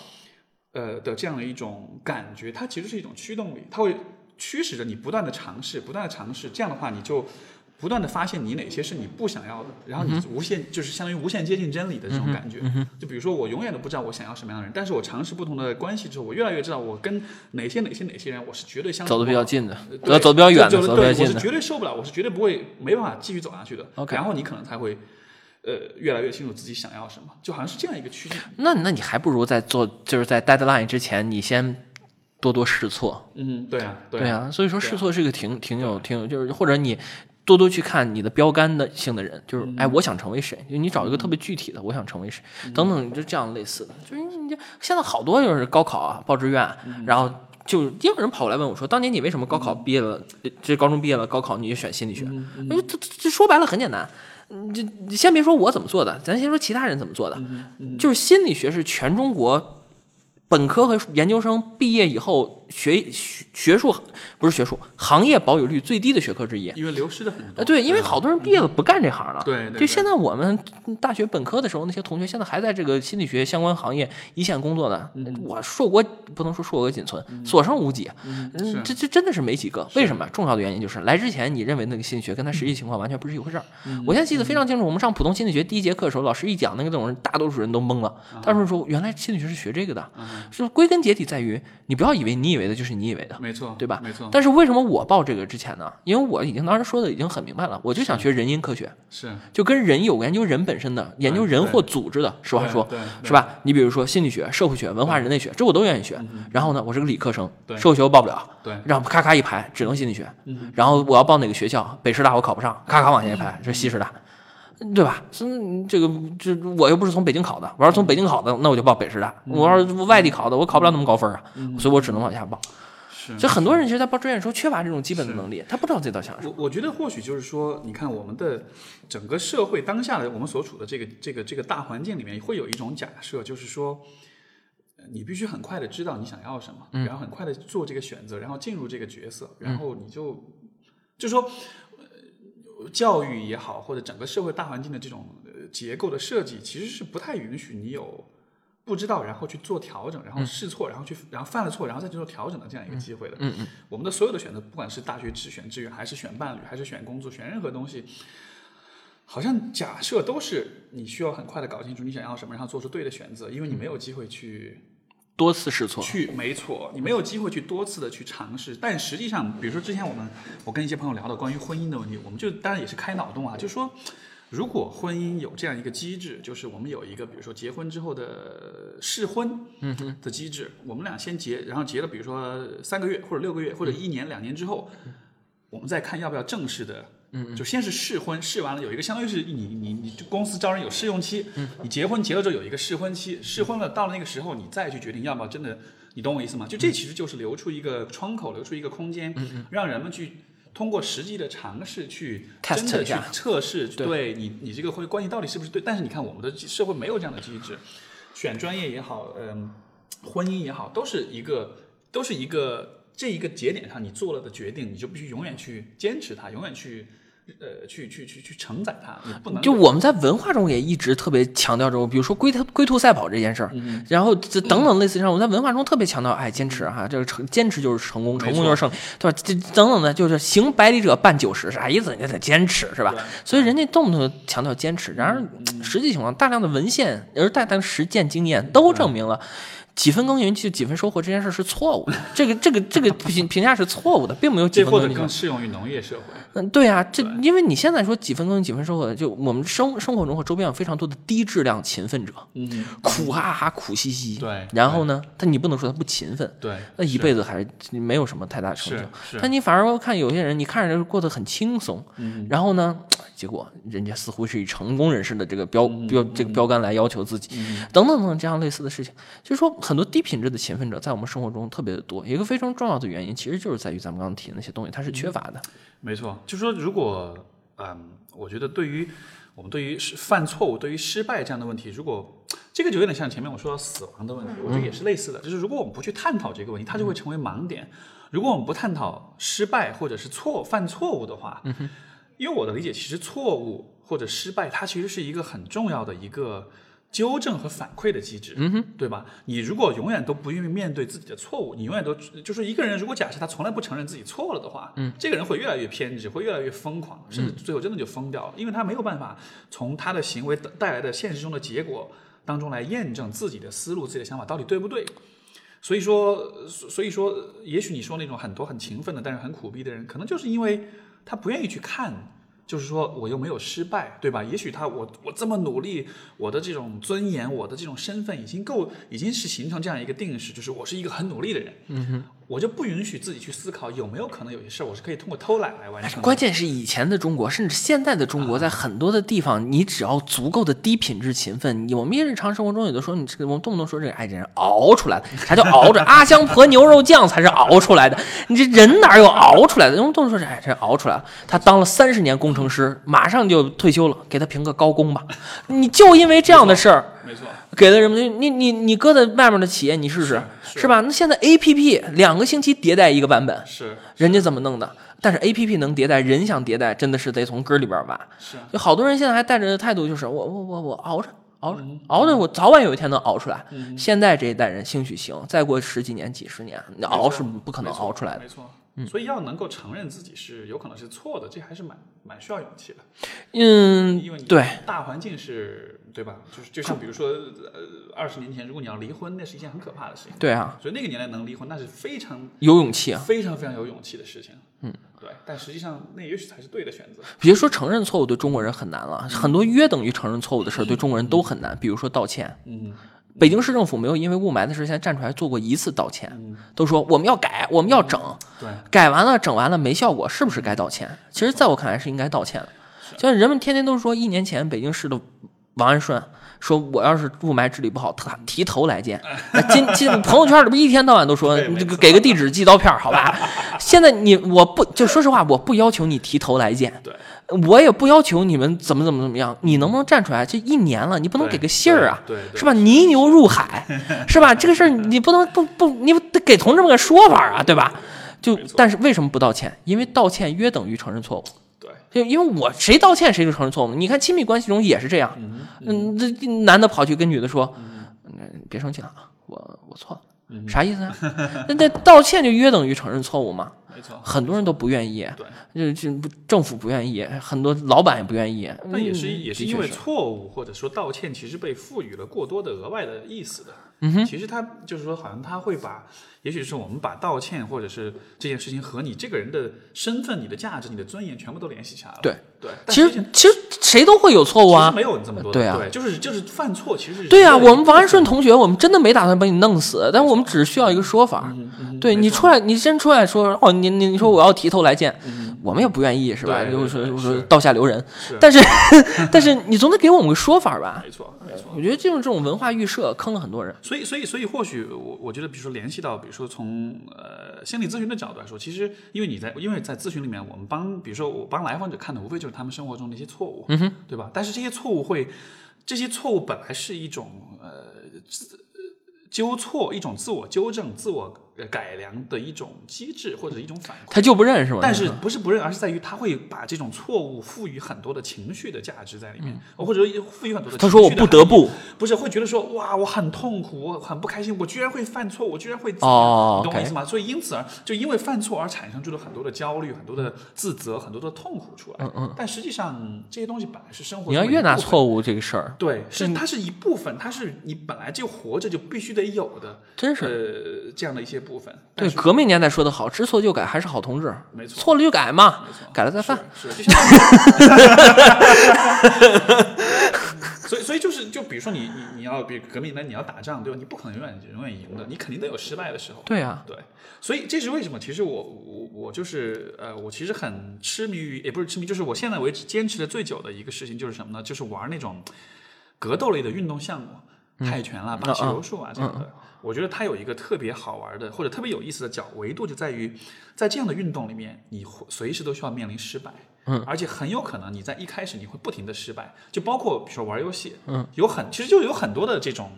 呃的这样的一种感觉，它其实是一种驱动力，它会驱使着你不断的尝试，不断的尝试，这样的话你就。不断的发现你哪些是你不想要的，然后你无限就是相当于无限接近真理的这种感觉。就比如说我永远都不知道我想要什么样的人，但是我尝试不同的关系之后，我越来越知道我跟哪些哪些哪些人我是绝对相走的比较近的，对，走的比较远的，就走的比较近的。对我是绝对受不了，我是绝对不会没办法继续走下去的。然后你可能才会呃越来越清楚自己想要什么，就好像是这样一个趋势。那那你还不如在做，就是在 deadline 之前，你先多多试错。嗯，对啊，对啊，啊，所以说试错是一个挺挺有挺有，就是或者你多多去看你的标杆的性的人，就是哎，我想成为谁，就你找一个特别具体的，我想成为谁，等等，就这样类似的，就是你这现在好多就是高考啊，报志愿，然后。就也有人跑过来问我说：“当年你为什么高考毕业了，这高中毕业了，高考你就选心理学？”这这这说白了很简单，你先别说我怎么做的，咱先说其他人怎么做的，就是心理学是全中国本科和研究生毕业以后学学学术不是学术行业保有率最低的学科之一。因为流失的很多。呃，对，因为好多人毕业了不干这行了。对对对就现在我们大学本科的时候，那些同学现在还在这个心理学相关行业一线工作的，我硕果不能说硕果仅存，所剩无几。嗯，这这真的是没几个。为什么？重要的原因就是来之前你认为那个心理学跟他实际情况完全不是一回事儿。我现在记得非常清楚，我们上普通心理学第一节课的时候，老师一讲那个内容，大多数人都懵了。他们说，原来心理学是学这个的，是归根结底在于你不要以为你以为的就是你以为的。没错，对吧没错，但是为什么我报这个之前呢？因为我已经当时说的已经很明白了，我就想学人因科学，是就跟人有研究人本身的，研究人或组织的，实话说对，是吧？你比如说心理学、社会学、文化人类学，这我都愿意学。然后呢，我是个理科生，对社会学我报不了，对然后咔咔一排只能心理学。然后我要报哪个学校，北师大我考不上，咔咔往前一排是西师大。对吧？是这个，这我又不是从北京考的，我要是从北京考的，那我就报北师大；我要是外地考的，我考不了那么高分啊，所以我只能往下报。是。所以很多人其实，在报志愿的时候缺乏这种基本的能力，他不知道自己到底想什么。我我觉得或许就是说，你看我们的整个社会当下的我们所处的这个这个这个大环境里面，会有一种假设，就是说，呃你必须很快的知道你想要什么，然后很快的做这个选择，然后进入这个角色，然后你就就说。呃教育也好，或者整个社会大环境的这种呃结构的设计，其实是不太允许你有不知道，然后去做调整，然后试错，然后去然后犯了错，然后再去做调整的这样一个机会的。嗯嗯，我们的所有的选择，不管是大学只选志愿，还是选伴侣，还是选工作，选任何东西，好像假设都是你需要很快的搞清楚你想要什么，然后做出对的选择，因为你没有机会去多次试错，去，没错，你没有机会去多次的去尝试。但实际上，比如说之前我们我跟一些朋友聊到关于婚姻的问题，我们就当然也是开脑洞啊，就说。如果婚姻有这样一个机制，就是我们有一个，比如说结婚之后的试婚的机制，我们俩先结，然后结了，比如说三个月或者六个月或者一年、两年之后，我们再看要不要正式的，就先是试婚，试完了有一个相当于是你你你公司招人有试用期，嗯你结婚结了之后有一个试婚期，试婚了到了那个时候你再去决定要不要真的，你懂我意思吗？就这其实就是留出一个窗口，留出一个空间，让人们去。通过实际的尝试去真的去测试，对对你你这个婚关系到底是不是对？但是你看我们的社会没有这样的机制，选专业也好，嗯，婚姻也好，都是一个都是一个这一个节点上你做了的决定，你就必须永远去坚持它，永远去呃去去去去承载它，你不能就我们在文化中也一直特别强调这种，比如说龟兔龟兔赛跑这件事儿，嗯然后这等等类似上，我们在文化中特别强调，哎，坚持哈，这个成坚持就是成功，成功就是胜利，对吧？这等等的，就是行百里者半九十，啥意思？你得坚持是吧？所以人家动不动强调坚持，然而实际情况，大量的文献而大量的实践经验都证明了。几分耕耘就几分收获这件事是错误的，<laughs> 这个这个这个评评价是错误的，并没有几这或者分耕耘更适用于农业社会。嗯，对啊，这因为你现在说几分耕耘几分收获，就我们生生活中和周边有非常多的低质量勤奋者，嗯，苦哈哈苦兮兮。对然后呢，但你不能说他不勤奋，对，那一辈子还是没有什么太大成就。是，但你反而看有些人，你看着过得很轻松，嗯。然后呢，<tsk> 结果人家似乎是以成功人士的这个标嗯标这个标杆来要求自己，等等等等这样类似的事情，就是说很多低品质的勤奋者在我们生活中特别的多。一个非常重要的原因，其实就是在于咱们刚刚提的那些东西，它是缺乏的。没错，就说如果，嗯，我觉得对于我们对于失犯错误、对于失败这样的问题，如果这个就有点像前面我说到死亡的问题，我觉得也是类似的，就是如果我们不去探讨这个问题，它就会成为盲点。如果我们不探讨失败或者是错犯错误的话，因为我的理解，其实错误或者失败，它其实是一个很重要的一个纠正和反馈的机制，嗯哼，对吧？你如果永远都不愿意面对自己的错误，你永远都就是一个人，如果假设他从来不承认自己错了的话，嗯，这个人会越来越偏执，会越来越疯狂，甚至最后真的就疯掉了，因为他没有办法从他的行为带来的现实中的结果当中来验证自己的思路、自己的想法到底对不对。所以说，所以说，也许你说那种很多很勤奋的，但是很苦逼的人，可能就是因为他不愿意去看。就是说，我又没有失败，对吧？也许他我我这么努力，我的这种尊严，我的这种身份已经够，已经是形成这样一个定式，就是我是一个很努力的人。嗯哼。我就不允许自己去思考有没有可能有些事儿我是可以通过偷懒来完成。关键是以前的中国，甚至现在的中国，在很多的地方，你只要足够的低品质勤奋，我们日常生活中有的时候你这个，我们动不动说这个，哎，这人熬出来的，啥叫熬着？<laughs> 阿香婆牛肉酱才是熬出来的，你这人哪有熬出来的？我们动不动说这，哎，这熬出来了。他当了三十年工程师，马上就退休了，给他评个高工吧。你就因为这样的事儿，没错。给了人们，你你你搁在外面的企业，你试试，是吧？那现在 A P P 两个星期迭代一个版本，是人家怎么弄的？但是 A P P 能迭代，人想迭代，真的是得从根里边挖。是，就好多人现在还带着态度，就是我我我我熬着熬着熬着，我早晚有一天能熬出来。现在这一代人兴许行，再过十几年、几十年，你熬是不可能熬出来的。没错。所以要能够承认自己是有可能是错的，这还是蛮蛮需要勇气的。嗯，因为对大环境是，对吧？就是就像比如说，呃，二十年前如果你要离婚，那是一件很可怕的事情。对啊，所以那个年代能离婚，那是非常有勇气啊，非常非常有勇气的事情。嗯，对。但实际上，那也许才是对的选择。别说承认错误对中国人很难了，很多约等于承认错误的事儿对中国人都很难。比如说道歉。嗯。北京市政府没有因为雾霾的事现在站出来做过一次道歉，都说我们要改，我们要整，对，改完了整完了没效果，是不是该道歉？其实在我看来是应该道歉的。就像人们天天都说，一年前北京市的王安顺说，我要是雾霾治理不好，他提头来见。<laughs> 今今朋友圈里边一天到晚都说，这个给个地址寄刀片，好吧？<laughs> 现在你我不就说实话，我不要求你提头来见。对。我也不要求你们怎么怎么怎么样，你能不能站出来？这一年了，你不能给个信儿啊，是吧？泥牛入海，<laughs> 是吧？这个事儿你不能不不，你得给同志们个说法啊，对吧？就但是为什么不道歉？因为道歉约等于承认错误。对，就因为我谁道歉谁就承认错误。你看亲密关系中也是这样，嗯，这男的跑去跟女的说，嗯，别生气了啊，我我错了。啥意思啊？<laughs> 那那道歉就约等于承认错误嘛？没错，很多人都不愿意。对，就就政府不愿意，很多老板也不愿意。那也是也是因为错误，或者说道歉，其实被赋予了过多的额外的意思的。嗯哼，其实他就是说，好像他会把。也许是我们把道歉，或者是这件事情和你这个人的身份、你的价值、你的尊严全部都联系起来了。对对，其实其实谁都会有错误啊，没有这么多。对啊，就是就是犯错，其实是。对啊，我们王安顺同学，我们真的没打算把你弄死，但我们只需要一个说法。对你出来，你先出来说哦，你你你说我要提头来见，我们也不愿意是吧？就是说道下留人，但是 <laughs> 但是你总得给我们个说法吧？没错没错，我觉得这种这种文化预设坑了很多人。所以所以所以或许我我觉得，比如说联系到，比如说从。呃，心理咨询的角度来说，其实因为你在，因为在咨询里面，我们帮，比如说我帮来访者看的，无非就是他们生活中的一些错误，嗯哼，对吧？但是这些错误会，这些错误本来是一种呃纠错，一种自我纠正、自我。改良的一种机制或者一种反馈，他就不认是吗？但是不是不认，而是在于他会把这种错误赋予很多的情绪的价值在里面，或者赋予很多的。他说我不得不，不是会觉得说哇，我很痛苦，我很不开心，我居然会犯错，我居然会哦，你懂我意思吗？所以因此而就因为犯错而产生出了很多的焦虑、很多的自责、很多的痛苦出来。嗯嗯。但实际上这些东西本来是生活。你要越拿错误这个事儿，对，是它是一部分，它是你本来就活着就必须得有的，真是呃这样的一些部分。对。革命年代说的好，知错就改还是好同志。没错，错了就改嘛，改了再犯。是，<laughs> 所以，所以就是，就比如说你，你，你要比革命呢，你要打仗，对吧？你不可能永远永远赢的，你肯定得有失败的时候。对啊，对。所以这是为什么？其实我，我，我就是呃，我其实很痴迷于，也不是痴迷，就是我现在为止坚持的最久的一个事情就是什么呢？就是玩那种格斗类的运动项目，泰拳啦、巴西柔术啊这样的。我觉得它有一个特别好玩的或者特别有意思的角维度，就在于在这样的运动里面，你随时都需要面临失败，嗯，而且很有可能你在一开始你会不停的失败，就包括比如说玩游戏，嗯，有很其实就有很多的这种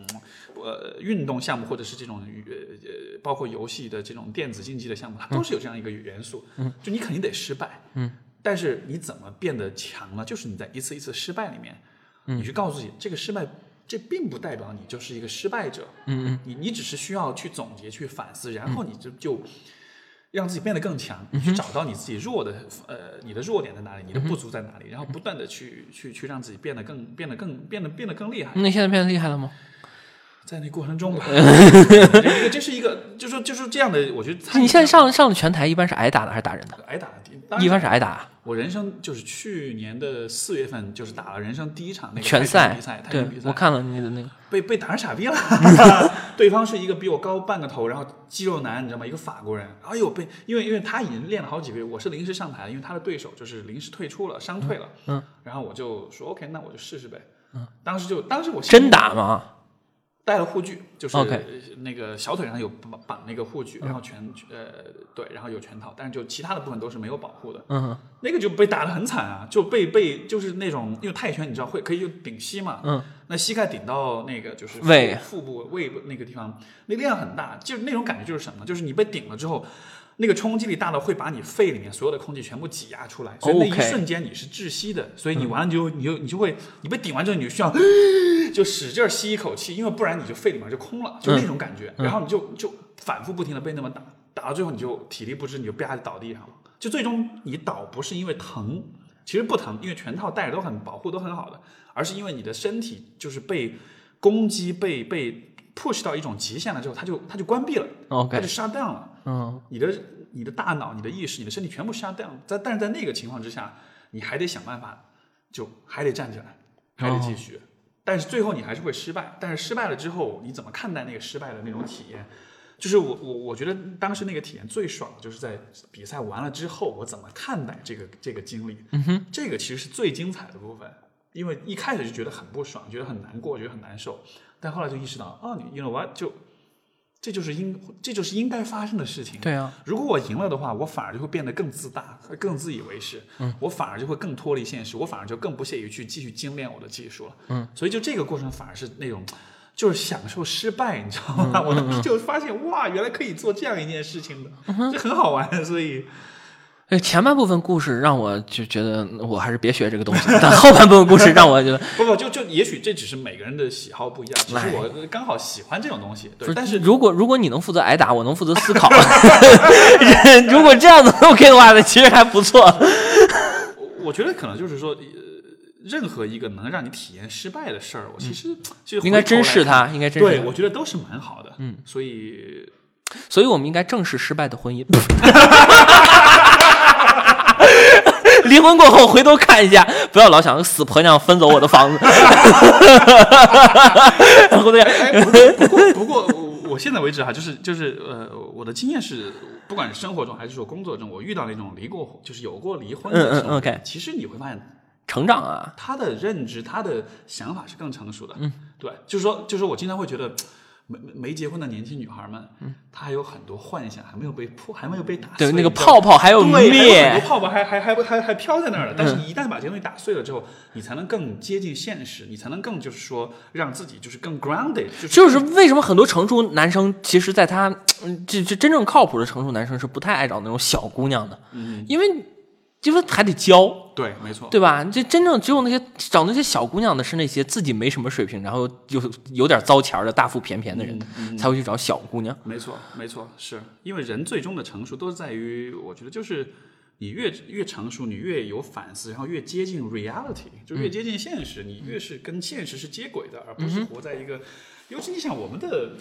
呃运动项目或者是这种呃呃包括游戏的这种电子竞技的项目，它都是有这样一个元素，嗯，就你肯定得失败，嗯，但是你怎么变得强呢？就是你在一次一次失败里面，你去告诉自己这个失败。这并不代表你就是一个失败者。嗯嗯，你你只是需要去总结、去反思，然后你就就让自己变得更强，你去找到你自己弱的呃你的弱点在哪里，你的不足在哪里，然后不断的去去去让自己变得更变得更变得变得更厉害。那你现在变得厉害了吗？在那过程中吧，<laughs> 这是一个，就是就是这样的，我觉得你现在上上了拳台，一般是挨打的还是打人的？挨打的，一般是挨打。我人生就是去年的四月份，就是打了人生第一场那个拳赛比赛，对，我看了你的那个，被被打成傻逼了。<laughs> 对方是一个比我高半个头，然后肌肉男，你知道吗？一个法国人。哎呦，被因为因为他已经练了好几个月，我是临时上台，因为他的对手就是临时退出了，伤退了。嗯。然后我就说 OK，那我就试试呗。嗯。当时就当时我真打吗？带了护具，就是那个小腿上有绑绑那个护具，然后全呃对，然后有全套，但是就其他的部分都是没有保护的。嗯，那个就被打得很惨啊，就被被就是那种因为泰拳你知道会可以就顶膝嘛，嗯，那膝盖顶到那个就是胃腹部胃部那个地方，那力量很大，就那种感觉就是什么，就是你被顶了之后。那个冲击力大到会把你肺里面所有的空气全部挤压出来，所以那一瞬间你是窒息的。所以你完了就你就你就会你被顶完之后你就需要就使劲吸一口气，因为不然你就肺里面就空了，就那种感觉。然后你就就反复不停的被那么打，打到最后你就体力不支，你就啪就倒地上了。就最终你倒不是因为疼，其实不疼，因为全套戴着都很保护都很好的，而是因为你的身体就是被攻击被被 push 到一种极限了之后，它就它就关闭了，它就 shut down 了。嗯，你的你的大脑、你的意识、你的身体全部 shut down，在但是在那个情况之下，你还得想办法，就还得站起来，还得继续。但是最后你还是会失败。但是失败了之后，你怎么看待那个失败的那种体验？就是我我我觉得当时那个体验最爽的，就是在比赛完了之后，我怎么看待这个这个经历？嗯哼，这个其实是最精彩的部分。因为一开始就觉得很不爽，觉得很难过，觉得很难受，但后来就意识到，哦，你 you know what 就。这就是应，这就是应该发生的事情。对啊，如果我赢了的话，我反而就会变得更自大，更自以为是。嗯，我反而就会更脱离现实，我反而就更不屑于去继续精炼我的技术了。嗯，所以就这个过程反而是那种，就是享受失败，你知道吗？<laughs> 我当时就发现，哇，原来可以做这样一件事情的，这很好玩，所以。前半部分故事让我就觉得我还是别学这个东西，但后半部分故事让我觉得不不就就也许这只是每个人的喜好不一样，只是我刚好喜欢这种东西。对，但是如果如果你能负责挨打，我能负责思考，<laughs> 如果这样子 OK 的话，那其实还不错。我觉得可能就是说，任何一个能让你体验失败的事儿，我其实就应该珍视它，应该珍视。对，我觉得都是蛮好的。嗯，所以所以我们应该正视失败的婚姻。<laughs> 离婚过后回头看一下，不要老想死婆娘分走我的房子。<laughs> 然后对，不过不过，我现在为止哈，就是就是呃，我的经验是，不管是生活中还是说工作中，我遇到那种离过，就是有过离婚的嗯嗯，OK，其实你会发现成长啊，他的认知，他的想法是更成熟的。嗯，对，就是说，就是我经常会觉得。没没结婚的年轻女孩们，嗯，她还有很多幻想，还没有被破，还没有被打碎。对，那个泡泡还有灭，很多泡泡还还还还还飘在那儿了。但是，你一旦把这些东西打碎了之后，你才能更接近现实，你才能更就是说让自己就是更 grounded。就是为什么很多成熟男生，其实在他这这真正靠谱的成熟男生是不太爱找那种小姑娘的，嗯，因为。就是还得教，对，没错，对吧？这真正只有那些找那些小姑娘的是那些自己没什么水平，然后又有点糟钱的大腹便便的人才会去找小姑娘。没错，没错，是因为人最终的成熟都是在于，我觉得就是你越越成熟，你越有反思，然后越接近 reality，就越接近现实，你越是跟现实是接轨的，而不是活在一个。尤其你想我们的。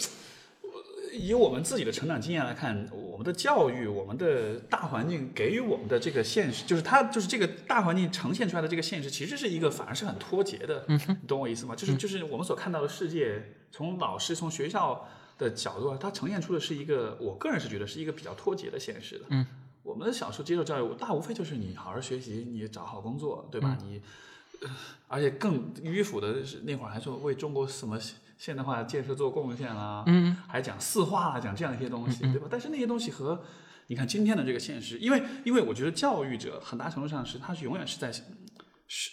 以我们自己的成长经验来看，我们的教育、我们的大环境给予我们的这个现实，就是它就是这个大环境呈现出来的这个现实，其实是一个反而是很脱节的。你懂我意思吗？就是就是我们所看到的世界，从老师、从学校的角度，它呈现出的是一个，我个人是觉得是一个比较脱节的现实的。嗯，我们小时候接受教育，大无非就是你好好学习，你找好工作，对吧？你，而且更迂腐的是那会儿还说为中国什么。现代化建设做贡献啦，嗯，还讲四化啦，讲这样一些东西，对吧？但是那些东西和你看今天的这个现实，因为因为我觉得教育者很大程度上是他是永远是在是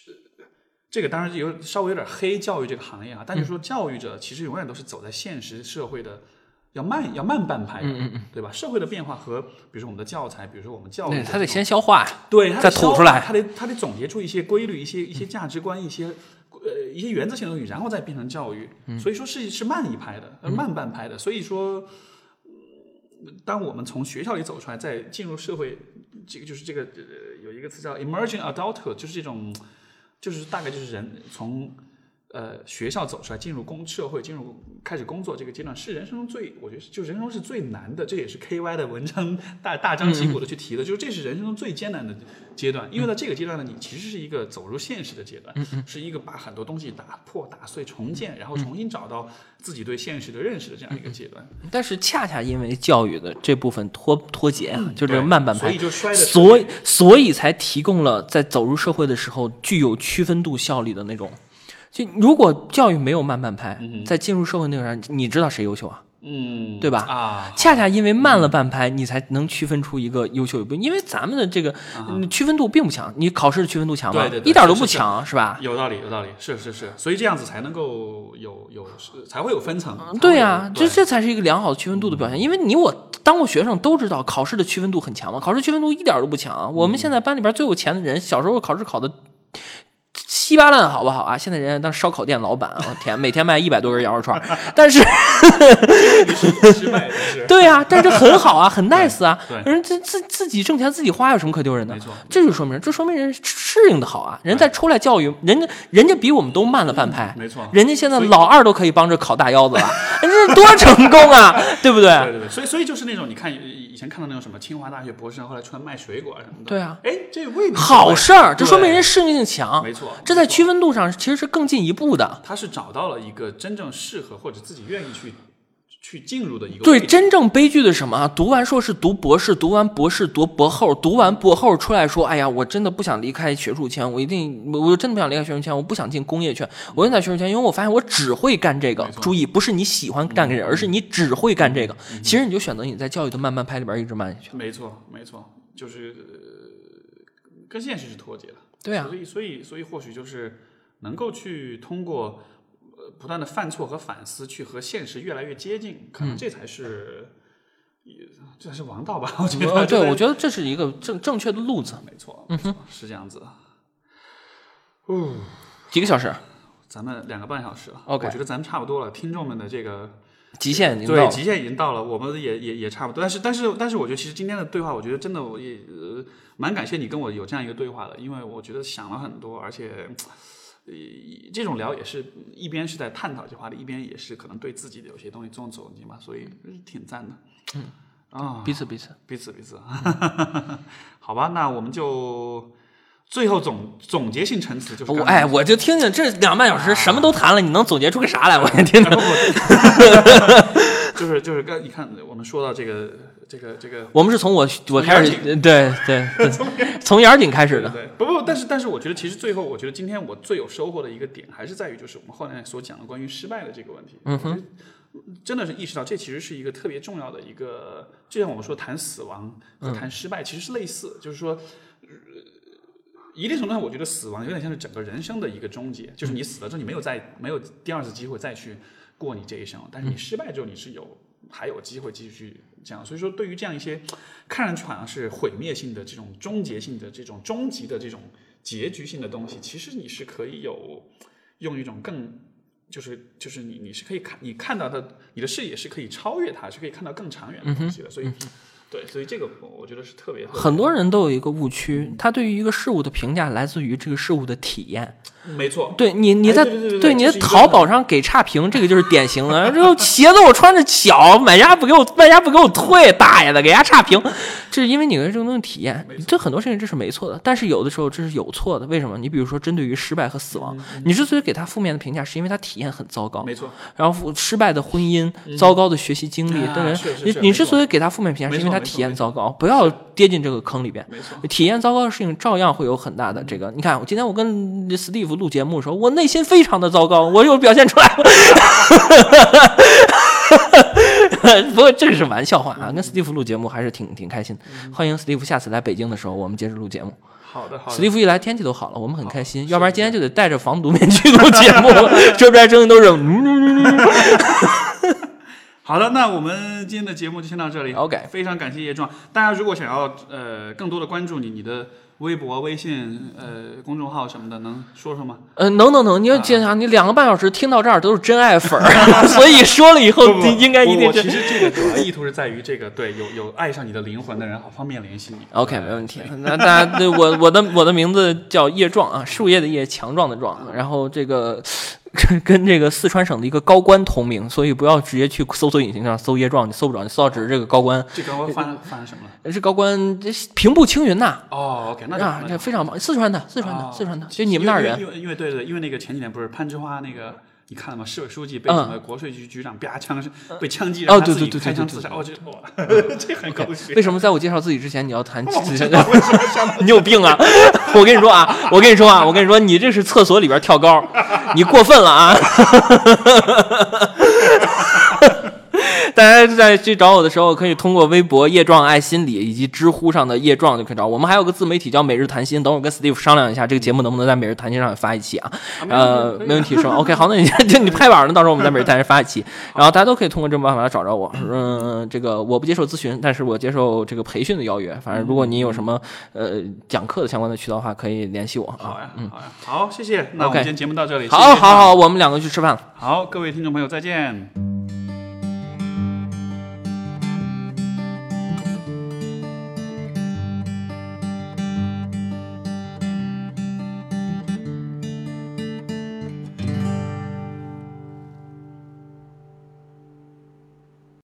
这个当然有稍微有点黑教育这个行业啊，但就是说教育者其实永远都是走在现实社会的要慢要慢半拍的，嗯嗯对吧？社会的变化和比如说我们的教材，比如说我们教育，他得先消化，对，再吐出来，他得他得总结出一些规律，一些一些价值观，一些。呃一些原则性的东西，然后再变成教育。所以说是是慢一拍的，呃慢半拍的。所以说。嗯当我们从学校里走出来，再进入社会，这个就是这个呃，有一个词叫 emerging adulthood，就是这种，就是大概就是人从呃学校走出来，进入工社会，进入开始工作这个阶段，是人生中最，我觉得是就人生中是最难的，这也是 KY 的文章大大张旗鼓的去提的，就是这是人生中最艰难的阶段，因为在这个阶段呢，你其实是一个走入现实的阶段，是一个把很多东西打破、打碎、重建，然后重新找到自己对现实的认识的这样一个阶段。但是恰恰因为教育的这部分脱脱节啊，就这个慢半拍所以，就摔的所以所以才提供了在走入社会的时候具有区分度效力的那种。就如果教育没有慢半拍，在进入社会那个上，你知道谁优秀啊？嗯，对吧啊，恰恰因为慢了半拍，你才能区分出一个优秀与不。因为咱们的这个、嗯区分度并不强，你考试的区分度强吗？对对对一点都不强，是吧？有道理，有道理，是是是，所以这样子才能够有有才会有分层。对呀、这对这才是一个良好的区分度的表现。因为你我当过学生都知道，考试的区分度很强嘛，考试区分度一点都不强。我们现在班里边最有钱的人，小时候考试考的稀巴烂，好不好啊？现在人家当烧烤店老板，我天，每天卖一百多根羊肉串，但是。失败是对啊、但是这很好啊，很 nice 啊。对人自自自己挣钱自己花有什么可丢人的？没错这就说明这说明人适应的好啊。人再出来教育，人家人家比我们都慢了半拍。没错人家现在老二都可以帮着烤大腰子了，人这多成功啊，<laughs> 对不对？对对对，所以所以就是那种你看以以前看到那种什么清华大学博士生后来出来卖水果啊什么的，对啊，哎，这未必是好事儿，这说明对人适应性强。没错，这在区分度上其实是更进一步的。他是找到了一个真正适合或者自己愿意去去进入的一个对，真正悲剧的是什么啊？读完硕士读博士，读完博士读博后，读完博后出来说：“哎呀，我真的不想离开学术圈，我一定，我我真的不想离开学术圈，我不想进工业圈，我就在学术圈，因为我发现我只会干这个注意，不是你喜欢干这个，而是你只会干这个。其实你就选择你在教育的慢慢拍里边一直慢下去。没错没错，就是、呃、跟现实是脱节的。对啊所以所以所以或许就是能够去通过呃不断的犯错和反思，去和现实越来越接近，可嗯能这才是。也这才是王道吧？我觉呃，得，<laughs> 对，我觉得这是一个正正确的路子。没错，没错，是这样子的。哦，几个小时，咱们两个半小时了 OK 我觉得咱们差不多了。听众们的这个极限已经到了。对极限已经到了，我们也也也差不多。但是但是但是，我觉得其实今天的对话，我觉得真的我也呃蛮感谢你跟我有这样一个对话的，因为我觉得想了很多，而且。呃，这种聊也是一边是在探讨这话题，一边也是可能对自己的有些东西做总结嘛，所以挺赞的。嗯啊，彼此彼此。彼此彼此，<laughs> 好吧，那我们就最后总总结性陈词就是我哎，我就听听这两个半小时什么都谈了，你能总结出个啥来？我也听 <laughs> 听。就是就是刚你看我们说到这个这个这个我们是从我我开始，<laughs> 对对从，从眼顶开始的。对，不不，但是但是我觉得其实最后，我觉得今天我最有收获的一个点，还是在于就是我们后来所讲的关于失败的这个问题。嗯哼，真的是意识到这其实是一个特别重要的一个，就像我们说谈死亡和谈失败，其实是类似，就是说。呃一定程度上，我觉得死亡有点像是整个人生的一个终结，就是你死了之后，你没有再没有第二次机会再去过你这一生，但是你失败之后，你是有还有机会继续去这样。所以说，对于这样一些看上去好像是毁灭性的这种终结性的这种终极的这种结局性的东西，其实你是可以有用一种更就是就是你你是可以看你看到的你的视野是可以超越它，是可以看到更长远的东西的。所以对，所以这个我觉得是特别特别很多人都有一个误区，他对于一个事物的评价来自于这个事物的体验。没错，对你，你在哎对对对对你在这是一个淘宝上给差评，这个就是典型的。这个鞋子我穿着小，<laughs> 买家不给我，卖家不给我退，大爷的，给人家差评，这是因为你对这种东西体验。这很多事情这是没错的，但是有的时候这是有错的。为什么？你比如说针对于失败和死亡，你之所以给他负面的评价，是因为他体验很糟糕。没错，然后失败的婚姻、糟糕的学习经历，啊对不是是对？你你之所以给他负面评价，是因为他体验糟糕，不要跌进这个坑里边。没错。体验糟糕的事情照样会有很大的这个。你看，我今天我跟史蒂夫录节目的时候，我内心非常的糟糕，我又表现出来。<laughs> 不过这个是玩笑话啊，跟史蒂夫录节目还是挺挺开心的。欢迎史蒂夫下次来北京的时候，我们接着录节目。好的，好的。史蒂夫一来，天气都好了，我们很开心。要不然今天就得戴着防毒面具录节目，这边声音都是。<laughs> 好的，那我们今天的节目就先到这里。OK 非常感谢叶壮。大家如果想要呃更多的关注你，你的微博、微信、呃公众号什么的，能说说吗？呃，能能能，你要记下，你两个半小时听到这儿都是真爱粉儿，<laughs> 所以说了以后不不应该一定其实这个主要意图是在于这个对有有爱上你的灵魂的人，好方便联系你。OK，没问题。那大家对我我的我的名字叫叶壮啊，树叶的叶，强壮的壮。然后这个 <laughs> 跟这个四川省的一个高官同名，所以不要直接去搜索引擎上搜叶壮，你搜不着，你搜到只是这个高官。这高官犯犯了什么了？这高官这平步青云呐，哦，OK，那这非常棒，四川的，四川的，哦四川的，就你们那儿人因为因为对对，因为那个前几年不是攀枝花那个。你看了吗？市委书记被什么国税局局长啪枪被枪击，哦然后自己对对对对对开枪自杀。哦，这哇，<laughs> 这很狗血。为什么在我介绍自己之前你要谈？<laughs> 你有病啊！我跟你说啊，我跟你说啊，我跟你说，你这是厕所里边跳高，你过分了啊！<laughs> <laughs> 大家在去找我的时候，可以通过微博“叶壮爱心理”以及知乎上的“叶壮”就可以找我。我们还有个自媒体叫“每日谈心”，等会儿跟 Steve 商量一下，这个节目能不能在“每日谈心”上发一期啊？<laughs> 呃，没问题是吧？OK，好，那你就你拍板了，到时候我们在“每日谈心”发一期，然后大家都可以通过这种办法来找着我。嗯，这个我不接受咨询，但是我接受这个培训的邀约。反正如果你有什么呃讲课的相关的渠道的话，可以联系我啊。好呀，好呀，好，谢谢。那我们今天节目到这里。好，好，好，我们两个去吃饭了。好，各位听众朋友，再见。